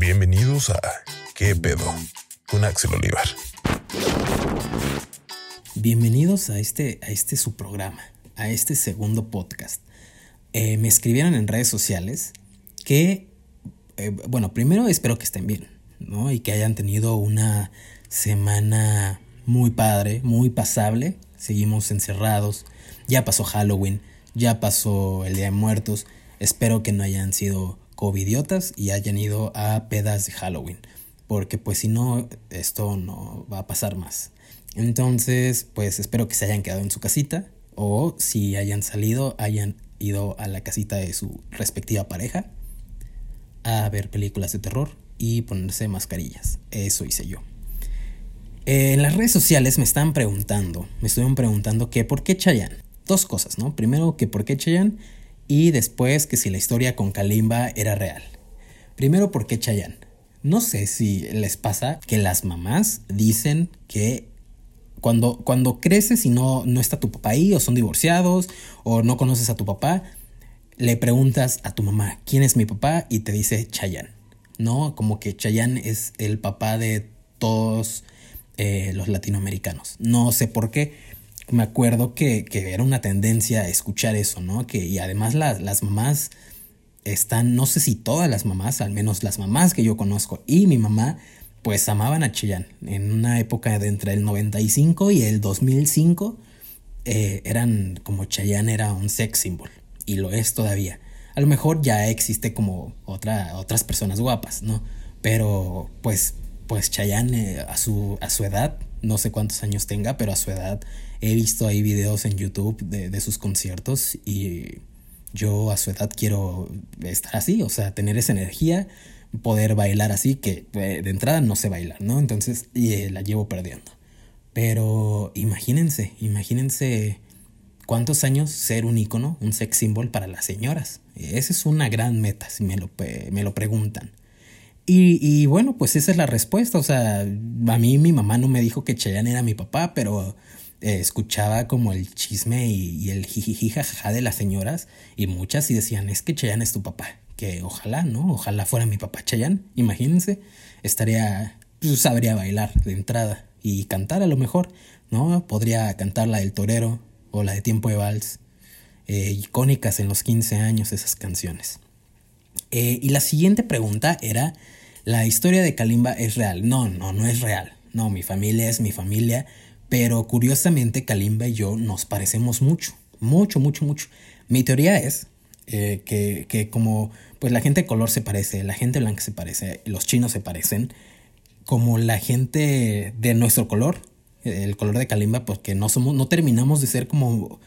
Bienvenidos a ¿Qué pedo? con Axel Olivar. Bienvenidos a este, a este su programa, a este segundo podcast. Eh, me escribieron en redes sociales que, eh, bueno, primero espero que estén bien, ¿no? Y que hayan tenido una semana muy padre, muy pasable. Seguimos encerrados. Ya pasó Halloween, ya pasó el Día de Muertos. Espero que no hayan sido covidiotas y hayan ido a pedas de Halloween. Porque pues si no, esto no va a pasar más. Entonces, pues espero que se hayan quedado en su casita. O si hayan salido, hayan ido a la casita de su respectiva pareja a ver películas de terror y ponerse mascarillas. Eso hice yo. Eh, en las redes sociales me están preguntando, me estuvieron preguntando que por qué Chayanne. Dos cosas, ¿no? Primero que por qué Chayanne y después que si la historia con Kalimba era real. Primero, ¿por qué Chayanne? No sé si les pasa que las mamás dicen que cuando, cuando creces y no, no está tu papá ahí, o son divorciados, o no conoces a tu papá, le preguntas a tu mamá, ¿quién es mi papá? Y te dice Chayanne, ¿no? Como que Chayanne es el papá de todos eh, los latinoamericanos. No sé por qué. Me acuerdo que, era una tendencia a escuchar eso, ¿no? Que, y además las mamás están, no sé si todas las mamás, al menos las mamás que yo conozco y mi mamá, pues amaban a Chayanne. En una época de entre el 95 y el 2005, eh, eran como Chayanne era un sex symbol y lo es todavía. A lo mejor ya existe como otra, otras personas guapas, ¿no? Pero pues, pues Chayanne eh, a, su, a su edad, no sé cuántos años tenga, pero a su edad he visto ahí videos en YouTube de, de sus conciertos y yo a su edad quiero estar así, o sea, tener esa energía, poder bailar así, que eh, de entrada no sé bailar, ¿no? Entonces y, eh, la llevo perdiendo. Pero imagínense, imagínense cuántos años ser un icono, un sex symbol para las señoras. Esa es una gran meta, si me lo, me lo preguntan. Y, y, bueno, pues esa es la respuesta. O sea, a mí mi mamá no me dijo que Chayanne era mi papá, pero eh, escuchaba como el chisme y, el jijiji jajaja de las señoras y muchas y decían, es que Chayanne es tu papá, que ojalá, ¿no? Ojalá fuera mi papá Chayanne, imagínense, estaría, pues sabría bailar de entrada y cantar a lo mejor, ¿no? Podría cantar la del torero o la de tiempo de vals, eh, icónicas en los 15 años esas canciones. Eh, y la siguiente pregunta era, ¿la historia de Kalimba es real? No, no, no es real. No, mi familia es mi familia pero curiosamente Kalimba y yo nos parecemos mucho, mucho, mucho, mucho. Mi teoría es eh, que, como pues la gente de color se parece, la gente blanca se parece, los chinos se parecen, como la gente de nuestro color, el color de Kalimba, porque no somos, no terminamos de ser como,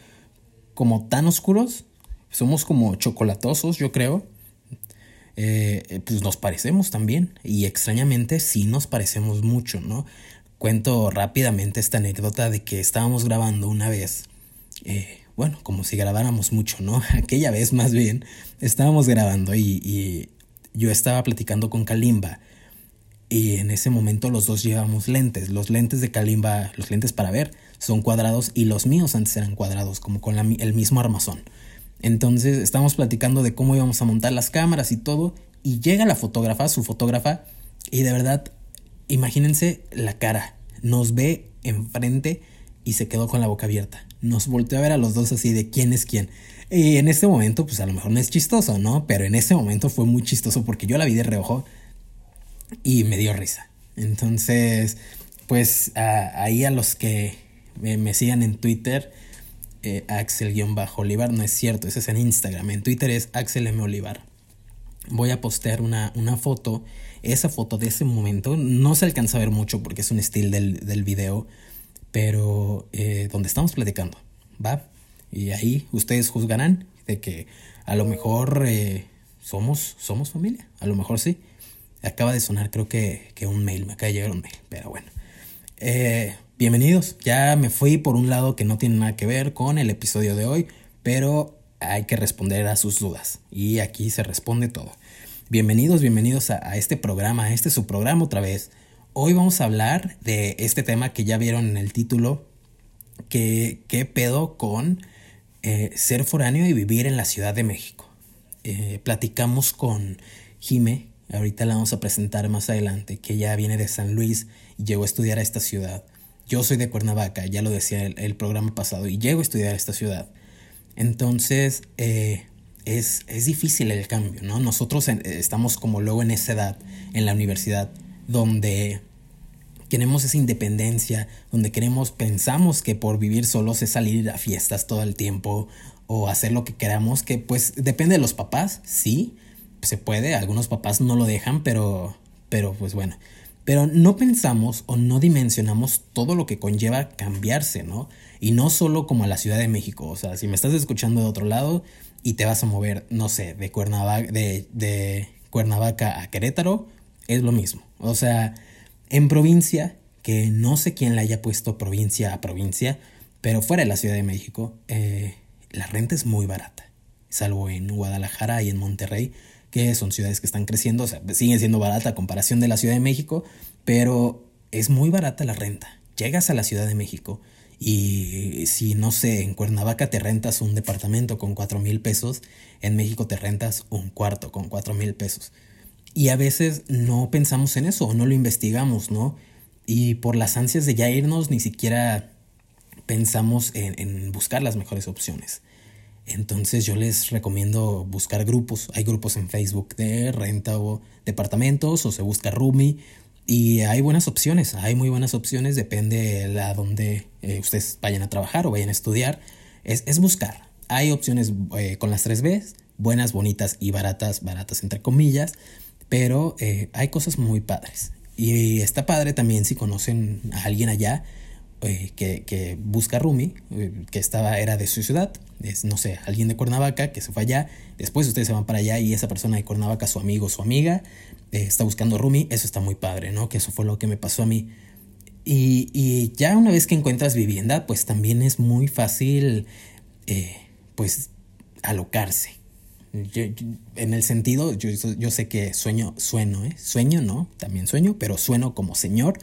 como tan oscuros, somos como chocolatosos, yo creo. Eh, pues nos parecemos también y extrañamente sí nos parecemos mucho, ¿no? Cuento rápidamente esta anécdota de que estábamos grabando una vez, eh, bueno, como si grabáramos mucho, ¿no? Aquella vez más bien, estábamos grabando y, yo estaba platicando con Kalimba y en ese momento los dos llevamos lentes. Los lentes de Kalimba, los lentes para ver, son cuadrados y los míos antes eran cuadrados, como con el mismo armazón. Entonces estábamos platicando de cómo íbamos a montar las cámaras y todo y llega la fotógrafa, su fotógrafa, y de verdad Imagínense la cara. Nos ve enfrente y se quedó con la boca abierta. Nos volteó a ver a los dos así de quién es quién. Y en este momento, pues a lo mejor no es chistoso, ¿no? Pero en ese momento fue muy chistoso porque yo la vi de reojo y me dio risa. Entonces, pues ahí a los que me, sigan en Twitter, eh, Axel-Olivar, no es cierto, ese es en Instagram. En Twitter es Axel M. Olivar. Voy a postear una, una foto esa foto de ese momento no se alcanza a ver mucho porque es un estilo del, del video, pero eh, donde estamos platicando, ¿va? Y ahí ustedes juzgarán de que a lo mejor eh, somos, somos familia, a lo mejor sí. Acaba de sonar creo que, que un mail, me acaba de llegar un mail, pero bueno. Eh, bienvenidos, ya me fui por un lado que no tiene nada que ver con el episodio de hoy, pero hay que responder a sus dudas y aquí se responde todo. Bienvenidos, bienvenidos a, este programa, a este su programa otra vez. Hoy vamos a hablar de este tema que ya vieron en el título, que qué pedo con eh, ser foráneo y vivir en la Ciudad de México. Eh, platicamos con Jime, ahorita la vamos a presentar más adelante, que ella viene de San Luis y llegó a estudiar a esta ciudad. Yo soy de Cuernavaca, ya lo decía el, el programa pasado, y llego a estudiar a esta ciudad. Entonces, eh, es, es, difícil el cambio, ¿no? Nosotros estamos como luego en esa edad, en la universidad, donde queremos esa independencia, donde queremos, pensamos que por vivir solos es salir a fiestas todo el tiempo o hacer lo que queramos, que pues depende de los papás, sí, se puede, algunos papás no lo dejan, pero, pero pues bueno, pero no pensamos o no dimensionamos todo lo que conlleva cambiarse, ¿no? Y no solo como a la Ciudad de México, o sea, si me estás escuchando de otro lado y te vas a mover, no sé, de Cuernavaca, a Querétaro, es lo mismo. O sea, en provincia, que no sé quién le haya puesto provincia a provincia, pero fuera de la Ciudad de México, eh, la renta es muy barata, salvo en Guadalajara y en Monterrey, que son ciudades que están creciendo, o sea, siguen siendo barata a comparación de la Ciudad de México, pero es muy barata la renta. Llegas a la Ciudad de México y si no sé, en Cuernavaca te rentas un departamento con cuatro mil pesos, en México te rentas un cuarto con cuatro mil pesos. Y a veces no pensamos en eso no lo investigamos, ¿no? Y por las ansias de ya irnos ni siquiera pensamos en, en buscar las mejores opciones. Entonces yo les recomiendo buscar grupos. Hay grupos en Facebook de renta o departamentos o se busca Rumi. Y hay buenas opciones, hay muy buenas opciones, depende de a dónde eh, ustedes vayan a trabajar o vayan a estudiar. Es, es buscar. Hay opciones eh, con las 3 Bs, buenas, bonitas y baratas, baratas entre comillas, pero eh, hay cosas muy padres. Y está padre también si conocen a alguien allá eh, que, busca Rumi, eh, que estaba, era de su ciudad, es, no sé, alguien de Cuernavaca que se fue allá, después ustedes se van para allá y esa persona de Cuernavaca, su amigo, su amiga, eh, está buscando Rumi, eso está muy padre, ¿no? Que eso fue lo que me pasó a mí. Y, y ya una vez que encuentras vivienda, pues también es muy fácil, pues, alocarse. Yo, en el sentido, yo, yo, sé que sueño, sueno, ¿eh? Sueño, ¿no? También sueño, pero sueno como señor.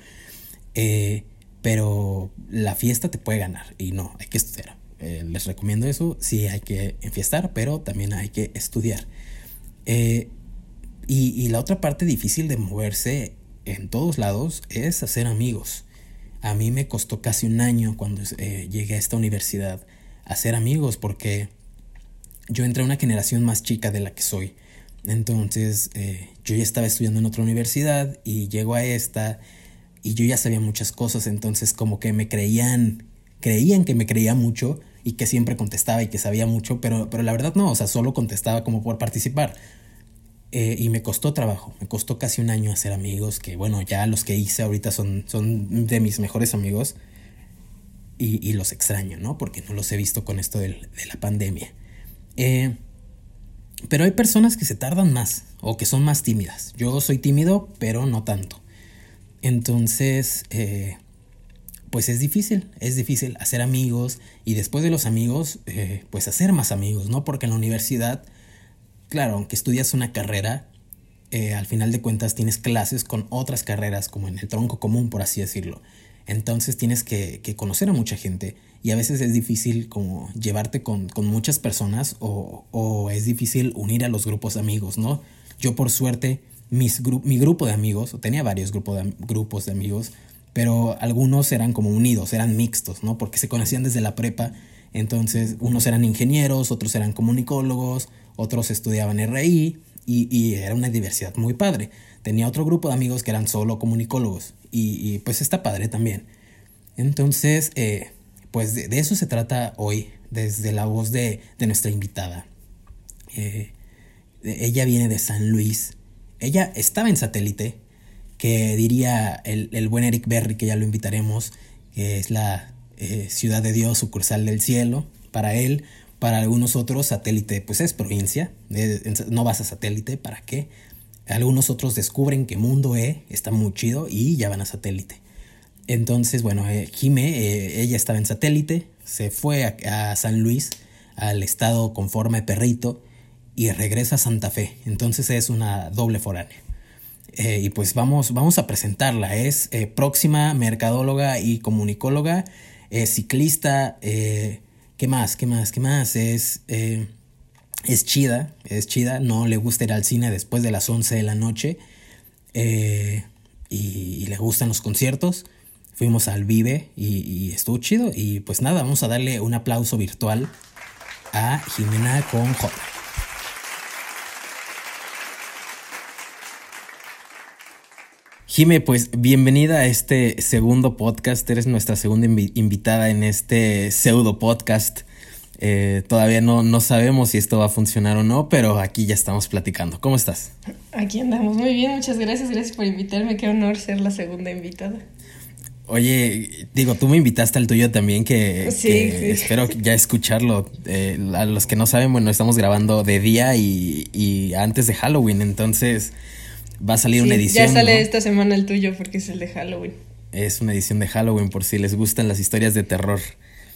Eh, pero la fiesta te puede ganar y no, hay que estudiar. Eh, les recomiendo eso, sí hay que enfiestar, pero también hay que estudiar. Eh, y, y, la otra parte difícil de moverse en todos lados es hacer amigos. A mí me costó casi un año cuando eh, llegué a esta universidad hacer amigos porque yo entré a una generación más chica de la que soy. Entonces yo ya estaba estudiando en otra universidad y llego a esta y yo ya sabía muchas cosas, entonces como que me creían, creían que me creía mucho y que siempre contestaba y que sabía mucho, pero, pero la verdad no, o sea, solo contestaba como por participar. Eh, y me costó trabajo, me costó casi un año hacer amigos, que bueno, ya los que hice ahorita son, son de mis mejores amigos y, y los extraño, ¿no? Porque no los he visto con esto del, de la pandemia. Eh, pero hay personas que se tardan más o que son más tímidas. Yo soy tímido, pero no tanto. Entonces, eh, pues es difícil, es difícil hacer amigos y después de los amigos, eh, pues hacer más amigos, ¿no? Porque en la universidad, claro, aunque estudias una carrera, eh, al final de cuentas tienes clases con otras carreras, como en el tronco común, por así decirlo. Entonces tienes que, que conocer a mucha gente y a veces es difícil como llevarte con, con muchas personas o, o es difícil unir a los grupos amigos, ¿no? Yo por suerte mi grupo de amigos, tenía varios de, grupos de amigos, pero algunos eran como unidos, eran mixtos, ¿no? Porque se conocían desde la prepa. Entonces, unos eran ingenieros, otros eran comunicólogos, otros estudiaban RI y, y era una diversidad muy padre. Tenía otro grupo de amigos que eran solo comunicólogos y, pues está padre también. Entonces, eh, pues de, de, eso se trata hoy, desde la voz de, de nuestra invitada. Eh, ella viene de San Luis, ella estaba en satélite, que diría el, el buen Eric Berry, que ya lo invitaremos, que es la eh, ciudad de Dios, sucursal del cielo, para él. Para algunos otros, satélite pues es provincia, no vas a satélite, ¿para qué? Algunos otros descubren que Mundo E está muy chido y ya van a satélite. Entonces, bueno, eh, Jime, eh, ella estaba en satélite, se fue a, a, San Luis, al estado con forma de perrito, y regresa a Santa Fe. Entonces es una doble foránea. Eh, y pues vamos, vamos a presentarla. Es eh, próxima mercadóloga y comunicóloga, es ciclista. Eh, ¿Qué más? ¿Qué más? ¿Qué más? Es es chida, es chida, no le gusta ir al cine después de las 11 de la noche eh, y, le gustan los conciertos. Fuimos al Vive y, y, estuvo chido. Y pues nada, vamos a darle un aplauso virtual a Jimena con J. Jime, pues bienvenida a este segundo podcast. Eres nuestra segunda invitada en este pseudo podcast. Eh, todavía no, no sabemos si esto va a funcionar o no, pero aquí ya estamos platicando. ¿Cómo estás? Aquí andamos muy bien, muchas gracias, gracias por invitarme. Qué honor ser la segunda invitada. Oye, digo, tú me invitaste al tuyo también, que, sí, espero ya escucharlo. Eh, a los que no saben, bueno, estamos grabando de día y, y antes de Halloween, entonces Va a salir una edición. Ya sale esta semana el tuyo porque es el de Halloween. Es una edición de Halloween por si les gustan las historias de terror.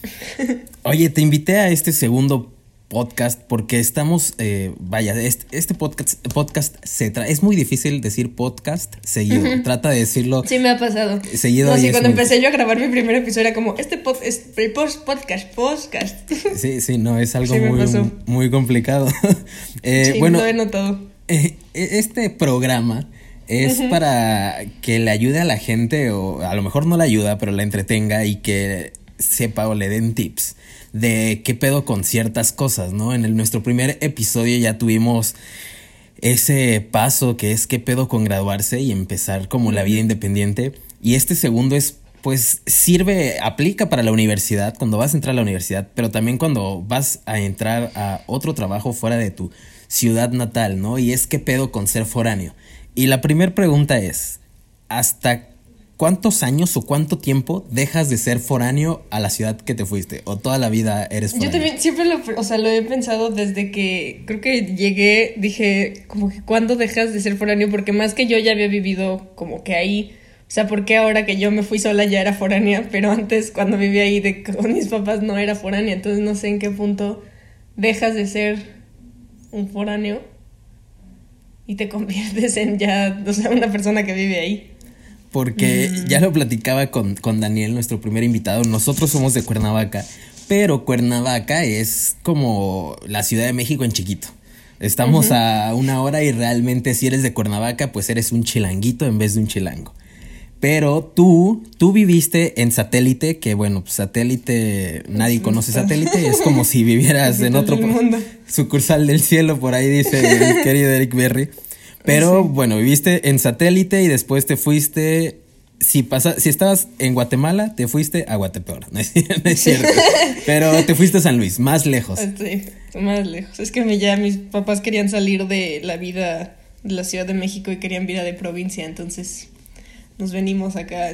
Oye, te invité a este segundo podcast porque estamos, eh, vaya, este, podcast, podcast se es muy difícil decir podcast seguido. Trata de decirlo. Sí, me ha pasado. Seguido. No, sí, cuando empecé yo a grabar mi primer episodio era como, este es, podcast, podcast. Sí, sí, no, es algo muy, muy, complicado. eh, sí, bueno, lo he notado. Eh, e, este programa es para que le ayude a la gente, o a lo mejor no le ayuda, pero la entretenga y que sepa o le den tips de qué pedo con ciertas cosas, ¿no? En el, nuestro primer episodio ya tuvimos ese paso que es qué pedo con graduarse y empezar como la vida independiente. Y este segundo es, pues, sirve, aplica para la universidad, cuando vas a entrar a la universidad, pero también cuando vas a entrar a otro trabajo fuera de tu ciudad natal, ¿no? Y es qué pedo con ser foráneo. Y la primera pregunta es, ¿hasta cuántos años o cuánto tiempo dejas de ser foráneo a la ciudad que te fuiste? ¿O toda la vida eres foráneo? Yo también siempre lo, o sea, lo he pensado desde que creo que llegué, dije, como que ¿cuándo dejas de ser foráneo? Porque más que yo ya había vivido como que ahí... O sea, porque ahora que yo me fui sola ya era foránea, pero antes cuando vivía ahí de, con mis papás no era foránea, entonces no sé en qué punto dejas de ser un foráneo y te conviertes en ya, o sea, una persona que vive ahí. Porque mm. ya lo platicaba con, Daniel, nuestro primer invitado. Nosotros somos de Cuernavaca, pero Cuernavaca es como la Ciudad de México en chiquito. Estamos a una hora y realmente si eres de Cuernavaca, pues eres un chilanguito en vez de un chilango. Pero tú, tú viviste en satélite, que bueno, pues satélite, nadie conoce satélite, es como si vivieras en otro mundo. sucursal del cielo, por ahí dice el querido Eric Berry. Pero bueno, viviste en satélite y después te fuiste. Si, pasa, si estabas en Guatemala, te fuiste a Guatepeor. No es, cierto. Pero te fuiste a San Luis, más lejos. Sí, más lejos. Es que ya mis papás querían salir de la vida de la Ciudad de México y querían vida de provincia, entonces nos venimos acá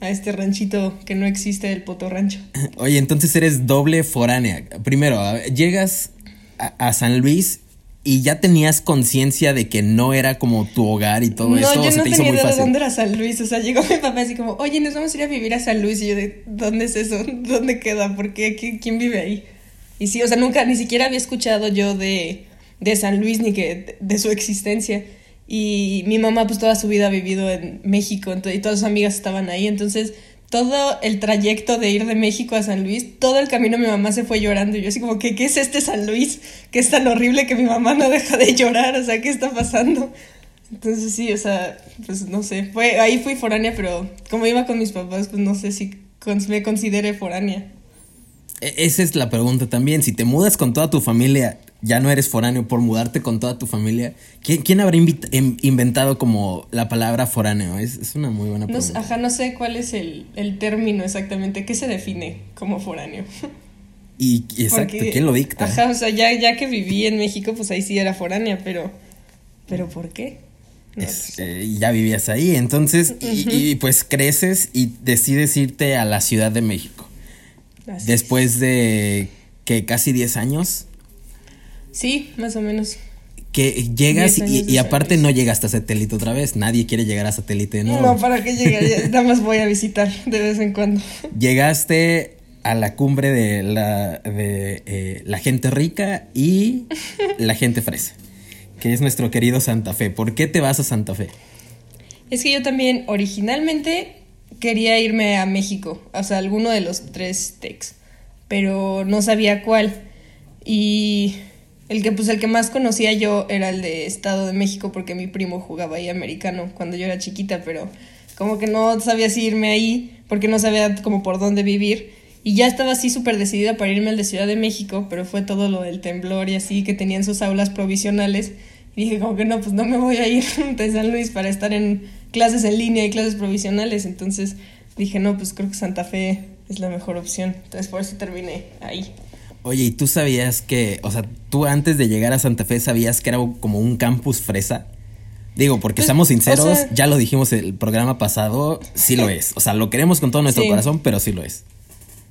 a este ranchito que no existe, el Poto Rancho. Oye, entonces eres doble foránea. Primero, llegas a, San Luis y ya tenías conciencia de que no era como tu hogar y todo eso. No, yo no tenía idea de dónde era San Luis. O sea, llegó mi papá así como, oye, nos vamos a ir a vivir a San Luis. Y yo de, ¿dónde es eso? ¿Dónde queda? ¿Por qué? ¿Quién vive ahí? Y sí, o sea, nunca, ni siquiera había escuchado yo de, de San Luis ni que de su existencia. Y mi mamá pues toda su vida ha vivido en México y todas sus amigas estaban ahí. Entonces todo el trayecto de ir de México a San Luis, todo el camino mi mamá se fue llorando. Y yo así como, ¿qué, ¿qué es este San Luis? Que es tan horrible que mi mamá no deja de llorar. O sea, ¿qué está pasando? Entonces sí, o sea, pues no sé. Fue, ahí fui foránea, pero como iba con mis papás, pues no sé si me considere foránea. E, esa es la pregunta también. Si te mudas con toda tu familia, ya no eres foráneo por mudarte con toda tu familia. ¿Quién, habrá em, inventado como la palabra foráneo? Es, una muy buena pregunta. No, ajá, no sé cuál es el, término exactamente. ¿Qué se define como foráneo? Y exacto, ¿quién lo dicta? Ajá, o sea, ya, ya que viví en México, pues ahí sí era foránea, pero. ¿Pero por qué? Eh, ya vivías ahí, entonces, y, pues creces y decides irte a la Ciudad de México. Después de que casi 10 años. Sí, más o menos. Que llegas y, aparte no llegas a satélite otra vez. Nadie quiere llegar a satélite no. No, ¿para qué llegar? Nada más voy a visitar de vez en cuando. Llegaste a la cumbre de la, de, eh, la gente rica y la gente fresa, que es nuestro querido Santa Fe. ¿Por qué te vas a Santa Fe? Es que yo también originalmente quería irme a México, o sea, alguno de los tres techs, pero no sabía cuál. Y El que pues el que más conocía yo era el de Estado de México porque mi primo jugaba ahí americano cuando yo era chiquita, pero como que no sabía si irme ahí porque no sabía como por dónde vivir. Y ya estaba así súper decidida para irme al de Ciudad de México, pero fue todo lo del temblor y así que tenían sus aulas provisionales. Y dije como que no, pues no me voy a ir de San Luis para estar en clases en línea y clases provisionales. Entonces dije, no, pues creo que Santa Fe es la mejor opción. Entonces por eso terminé ahí. Oye, ¿y tú sabías que, o sea, tú antes de llegar a Santa Fe sabías que era como un campus fresa? Digo, porque Pues, estamos sinceros, o sea- ya lo dijimos el programa pasado, sí lo es. O sea, lo queremos con todo nuestro Sí. corazón, pero sí lo es.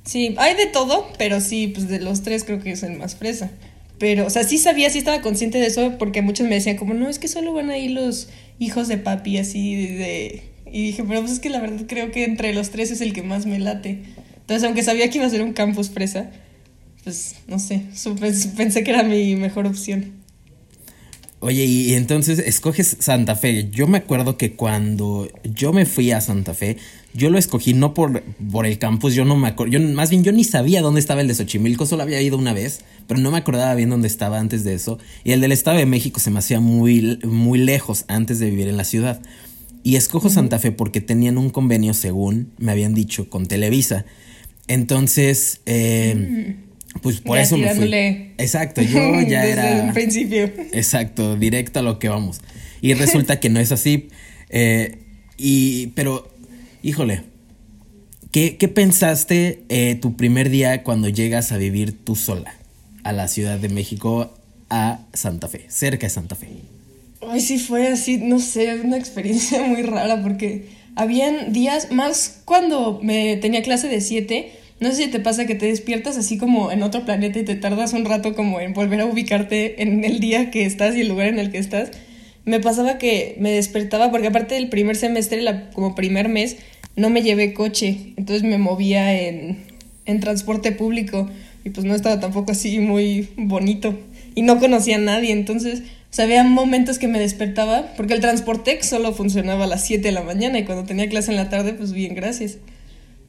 Sí, hay de todo, pero sí, pues de los tres creo que es el más fresa. Pero, o sea, sí sabía, sí estaba consciente de eso, porque muchos me decían como, no, es que solo van a ir los hijos de papi, así de... Y dije, pero pues es que la verdad creo que entre los tres es el que más me late. Entonces, aunque sabía que iba a ser un campus fresa, pues, no sé, supe- pensé que era mi mejor opción. Oye, y entonces escoges Santa Fe. Yo me acuerdo que cuando yo me fui a Santa Fe, yo lo escogí no por, por el campus, yo no me acuerdo, yo más bien yo ni sabía dónde estaba el de Xochimilco, solo había ido una vez, pero no me acordaba bien dónde estaba antes de eso. Y el del Estado de México se me hacía muy, muy lejos antes de vivir en la ciudad. Y escojo Santa Fe porque tenían un convenio, según me habían dicho, con Televisa. Entonces, eh, pues por Ya eso me fui. Exacto, yo ya Desde era... el principio. Exacto, directo a lo que vamos. Y resulta que no es así. Eh, y, pero, híjole, ¿qué, qué pensaste eh, tu primer día cuando llegas a vivir tú sola a la Ciudad de México, a Santa Fe, cerca de Santa Fe? Ay, sí fue así, no sé, una experiencia muy rara porque habían días, más cuando me tenía clase de 7, no sé si te pasa que te despiertas así como en otro planeta y te tardas un rato como en volver a ubicarte en el día que estás y el lugar en el que estás. Me pasaba que me despertaba porque aparte del primer semestre, la, como primer mes, no me llevé coche, entonces me movía en, en transporte público y pues no estaba tampoco así muy bonito y no conocía a nadie, entonces, o sea, había momentos que me despertaba porque el transporte solo funcionaba a las 7 de la mañana y cuando tenía clase en la tarde, pues bien, gracias.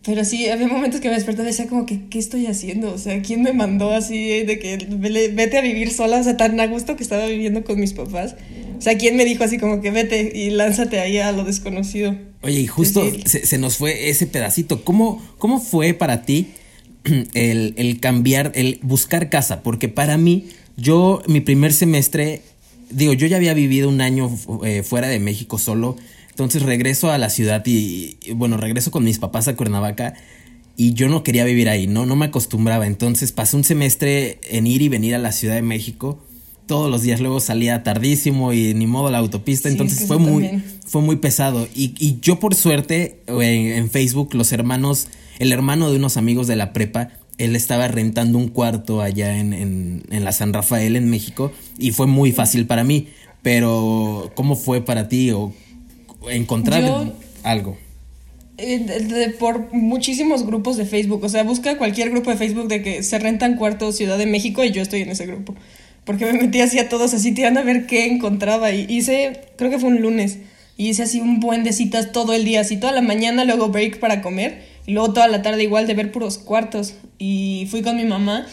Pero sí, había momentos que me despertaba y decía como que, ¿qué estoy haciendo? O sea, ¿quién me mandó así de que vete a vivir sola? O sea, tan a gusto que estaba viviendo con mis papás. O sea, ¿quién me dijo así como que vete y lánzate ahí a lo desconocido? Oye, y justo se nos fue ese pedacito. ¿Cómo, cómo fue para ti el, el cambiar, el buscar casa? Porque para mí, yo, mi primer semestre, digo, yo ya había vivido un año eh, fuera de México solo. Entonces regreso a la ciudad y, y, bueno, regreso con mis papás a Cuernavaca y yo no quería vivir ahí, ¿no? No me acostumbraba. Entonces pasé un semestre en ir y venir a la Ciudad de México. Todos los días luego salía tardísimo y ni modo la autopista. Sí, entonces es que fue muy, también. fue muy pesado. Y, y yo por suerte en, en Facebook, los hermanos, el hermano de unos amigos de la prepa, él estaba rentando un cuarto allá en, en, en la San Rafael, en México, y fue muy fácil para mí. Pero, ¿cómo fue para ti? O encontrar Yo- algo. Eh, de- de- por muchísimos grupos de Facebook. O sea, busca cualquier grupo de Facebook de que se rentan cuartos Ciudad de México y yo estoy en ese grupo. Porque me metí así a todos así tirando a ver qué encontraba. Y hice, creo que fue un lunes. Y hice así un buen de citas todo el día, así toda la mañana, luego break para comer. Y luego toda la tarde igual de ver puros cuartos. Y fui con mi mamá.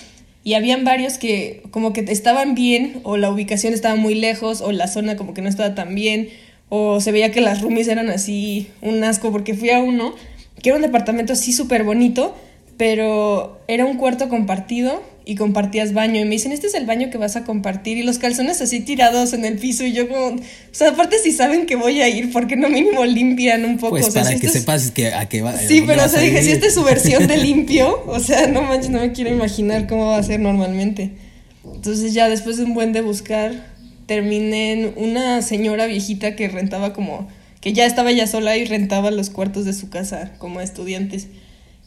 Y habían varios que como que estaban bien, o la ubicación estaba muy lejos, o la zona como que no estaba tan bien, o se veía que las roomies eran así un asco, porque fui a uno que era un departamento así súper bonito, pero era un cuarto compartido y compartías baño. Y me dicen, este es el baño que vas a compartir. Y los calzones así tirados en el piso. Y yo como, o sea, aparte si saben que voy a ir, ¿por qué no mínimo limpian un poco? Pues O sea, para si que es- sepas que a qué va. Sí, dónde pero o sea, dije, si esta es su versión de limpio, o sea, no manches, no me quiero imaginar cómo va a ser normalmente. Entonces ya después de un buen de buscar, terminé en una señora viejita que rentaba como, que ya estaba ya sola y rentaba los cuartos de su casa como estudiantes.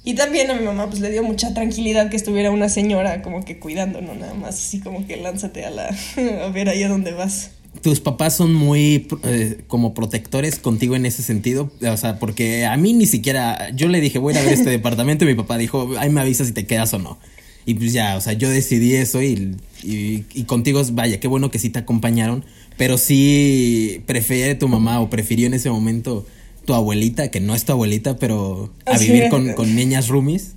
Y también a mi mamá pues le dio mucha tranquilidad que estuviera una señora como que cuidando, no nada más así como que lánzate a la a ver ahí a dónde vas. tus papás son muy eh, como protectores contigo en ese sentido. O sea, porque a mí ni siquiera. Yo le dije, voy a ir a ver este departamento. Y mi papá dijo, ahí me avisas si te quedas o no. Y pues ya, o sea, yo decidí eso y, y, y contigo, vaya, qué bueno que sí te acompañaron. Pero sí prefiere tu mamá o prefirió en ese momento tu abuelita, que no es tu abuelita, pero a Así vivir con, con niñas roomies.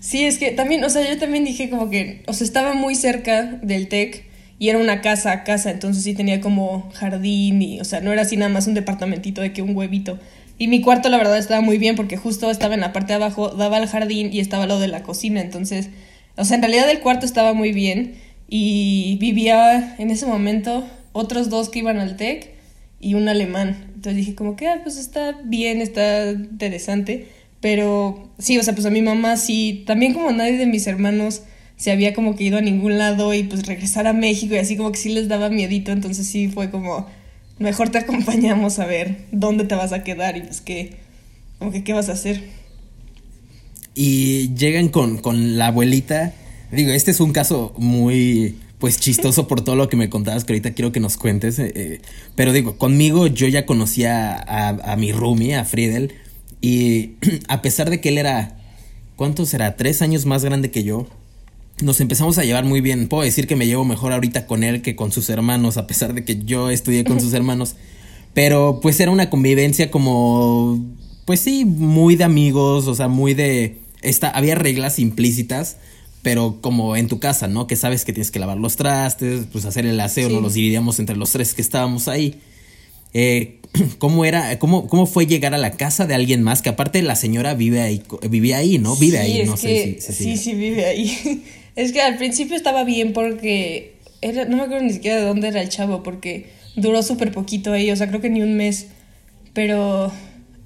Sí, es que también, o sea, yo también dije como que, o sea, estaba muy cerca del TEC y era una casa a casa, entonces sí tenía como jardín y, o sea, no era así nada más un departamentito de que un huevito. Y mi cuarto la verdad estaba muy bien porque justo estaba en la parte de abajo, daba al jardín y estaba lo de la cocina, entonces, o sea, en realidad el cuarto estaba muy bien y vivía en ese momento otros dos que iban al TEC y un alemán. Entonces dije como que, ah, pues está bien, está interesante, pero sí, o sea, pues a mi mamá sí, también como nadie de mis hermanos se había como que ido a ningún lado y pues regresar a México y así como que sí les daba miedito, entonces sí fue como, mejor te acompañamos a ver dónde te vas a quedar y pues qué, como que qué vas a hacer. Y llegan con, con la abuelita, digo, este es un caso muy pues chistoso por todo lo que me contabas, que ahorita quiero que nos cuentes. Eh, eh, pero digo, conmigo yo ya conocía a, a, mi roomie, a Friedel, y a pesar de que él era, ¿cuánto será? Tres años más grande que yo nos empezamos a llevar muy bien. Puedo decir que me llevo mejor ahorita con él que con sus hermanos, a pesar de que yo estudié con sus hermanos. Pero pues era una convivencia como, pues sí, muy de amigos, o sea, muy de... Esta, había reglas implícitas, pero como en tu casa, ¿no? Que sabes que tienes que lavar los trastes, pues hacer el aseo, nos los dividíamos entre los tres que estábamos ahí. Eh, ¿Cómo era, cómo, cómo fue llegar a la casa de alguien más? Que aparte la señora vive ahí, vivía ahí, ¿no? Vive ahí, no sé si, Sí, sí, vive ahí. Es que al principio estaba bien porque era, no me acuerdo ni siquiera de dónde era el chavo, porque duró súper poquito ahí, o sea, creo que ni un mes. Pero,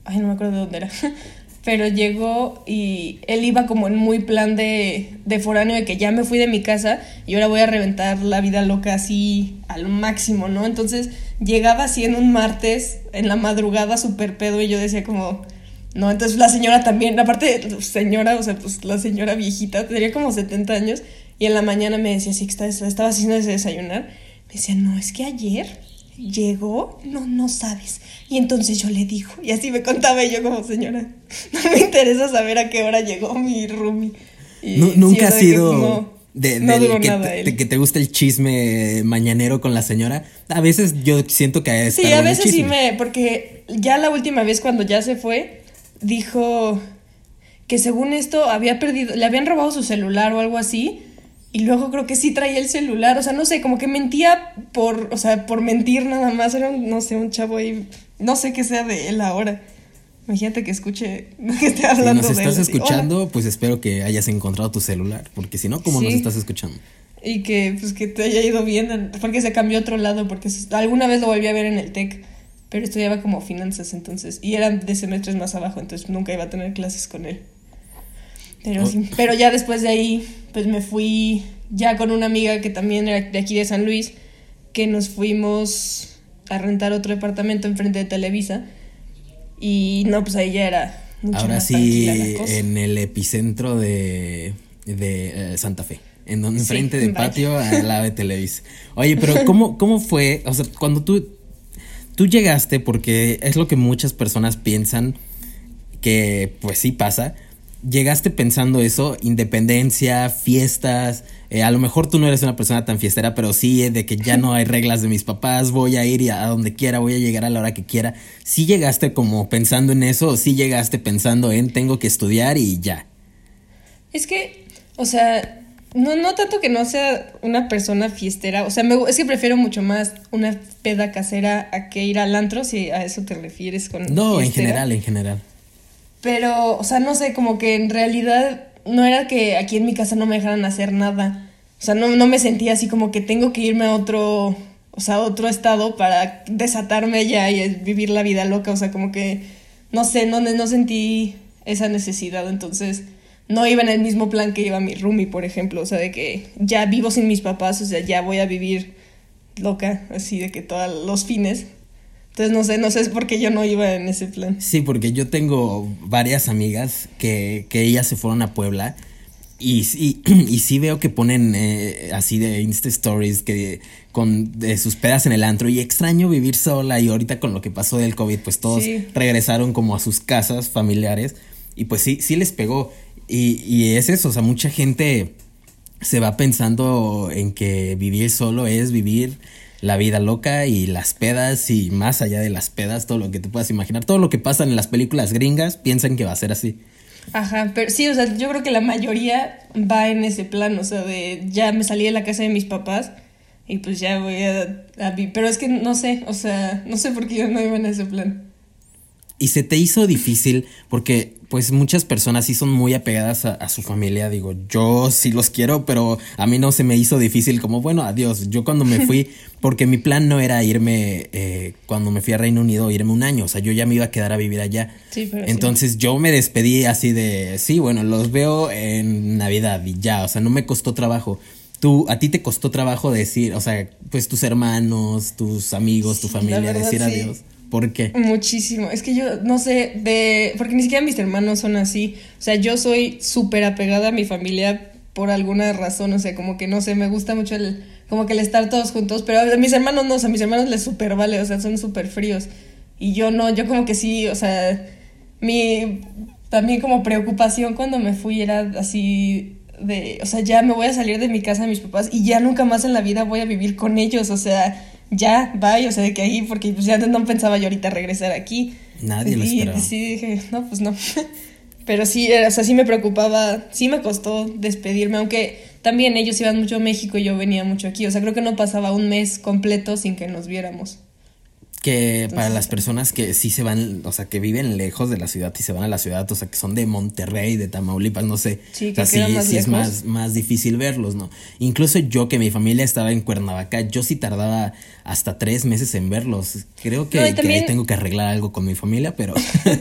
ay, no me acuerdo de dónde era. Pero llegó y él iba como en muy plan de, de foráneo, de que ya me fui de mi casa y ahora voy a reventar la vida loca así al máximo, ¿no? Entonces llegaba así en un martes, en la madrugada, súper pedo, y yo decía como, no, entonces la señora también, aparte, señora, o sea, pues la señora viejita, tenía como 70 años, y en la mañana me decía, sí, estaba haciendo ese desayunar. Me decía, no, es que ayer llegó, no, no sabes. Y entonces yo le digo, y así me contaba yo como señora, no me interesa saber a qué hora llegó mi roomie. nunca ha sido de, que, te, que, gusta el chisme mañanero con la señora. A veces yo siento que Sí, a veces sí me, porque ya la última vez cuando ya se fue, dijo que según esto había perdido, le habían robado su celular o algo así. Y luego creo que sí traía el celular, o sea, no sé, como que mentía por, o sea, por mentir nada más. Era un, no sé, un chavo ahí, no sé qué sea de él ahora. Imagínate que escuche, que esté hablando si nos estás escuchando, pues espero que hayas encontrado tu celular, porque si no, ¿cómo nos estás escuchando? Y que, pues, que te haya ido bien, porque se cambió a otro lado, porque alguna vez lo volví a ver en el TEC pero estudiaba como finanzas entonces, y eran de semestres más abajo, entonces nunca iba a tener clases con él. Pero, sí, oh. pero ya después de ahí, pues me fui ya con una amiga que también era de aquí de San Luis, que nos fuimos a rentar otro departamento enfrente de Televisa. Y no, pues ahí ya era mucho Ahora sí, en el epicentro de, de eh, Santa Fe. En donde enfrente de patio al lado de Televisa. Oye, pero ¿cómo, ¿cómo fue? O sea, cuando tú Tú llegaste porque es lo que muchas personas piensan que pues sí pasa. Llegaste pensando eso, independencia, fiestas, eh, a lo mejor tú no eres una persona tan fiestera, pero sí de que ya no hay reglas de mis papás, voy a ir a donde quiera, voy a llegar a la hora que quiera. ¿Sí llegaste como pensando en eso o sí llegaste pensando en tengo que estudiar y ya? Es que, o sea, no, no tanto que no sea una persona fiestera, o sea, me, es que prefiero mucho más una peda casera a que ir al antro, si a eso te refieres con... No, en general, en general. Pero, o sea, no sé, como que en realidad no era que aquí en mi casa no me dejaran hacer nada. O sea, no, no me sentía así como que tengo que irme a otro, o sea, a otro estado para desatarme allá y vivir la vida loca. O sea, como que, no sé, no, no sentí esa necesidad. Entonces, no iba en el mismo plan que iba mi roomie, por ejemplo, o sea, de que ya vivo sin mis papás, o sea, ya voy a vivir loca, así de que todos los fines. Entonces no sé, no sé por qué yo no iba en ese plan. Sí, porque yo tengo varias amigas que, que ellas se fueron a Puebla y, y, y sí veo que ponen eh, así de Insta Stories que con de sus pedas en el antro y extraño vivir sola y ahorita con lo que pasó del COVID pues todos regresaron como a sus casas familiares y pues sí, sí les pegó. Y, y es eso, o sea, mucha gente se va pensando en que vivir solo es vivir la vida loca y las pedas y más allá de las pedas, todo lo que te puedas imaginar, todo lo que pasa en las películas gringas, piensan que va a ser así. Ajá, pero sí, o sea, yo creo que la mayoría va en ese plan, o sea, de ya me salí de la casa de mis papás y pues ya voy a, a Pero es que no sé, o sea, no sé por qué yo no iba en ese plan. Y se te hizo difícil porque pues muchas personas sí son muy apegadas a, su familia. Digo, yo sí los quiero, pero a mí no se me hizo difícil como, bueno, adiós. Yo cuando me fui, porque mi plan no era irme, eh, cuando me fui a Reino Unido, irme un año. O sea, yo ya me iba a quedar a vivir allá. Sí, pero Entonces yo me despedí así de, sí, bueno, los veo en Navidad y ya. O sea, no me costó trabajo. Tú, a ti te costó trabajo decir, o sea, pues tus hermanos, tus amigos, tu familia, decir adiós. ¿Por qué? Muchísimo. Es que yo no sé, de. Porque ni siquiera mis hermanos son así. O sea, yo soy súper apegada a mi familia por alguna razón. O sea, como que no sé, me gusta mucho el. Como que el estar todos juntos. Pero a mis hermanos no, o sea, a mis hermanos les súper vale. O sea, son súper fríos. Y yo no, yo como que sí, o sea. Mi. También como preocupación cuando me fui era así de, o sea, ya me voy a salir de mi casa de mis papás y ya nunca más en la vida voy a vivir con ellos, o sea, ya, bye, o sea, de que ahí, porque pues ya no pensaba yo ahorita regresar aquí. Nadie lo esperaba. Sí dije, no, pues no. Pero sí, o sea, sí me preocupaba, sí me costó despedirme, aunque también ellos iban mucho a México y yo venía mucho aquí. O sea, creo que no pasaba un mes completo sin que nos viéramos que para las personas que sí se van, o sea, que viven lejos de la ciudad y se van a la ciudad, o sea, que son de Monterrey, de Tamaulipas, no sé. Sí, o sea, sí, es más, más difícil verlos, ¿no? Incluso yo, que mi familia estaba en Cuernavaca, yo sí tardaba hasta tres meses en verlos. Creo que, ahí tengo que arreglar algo con mi familia, pero...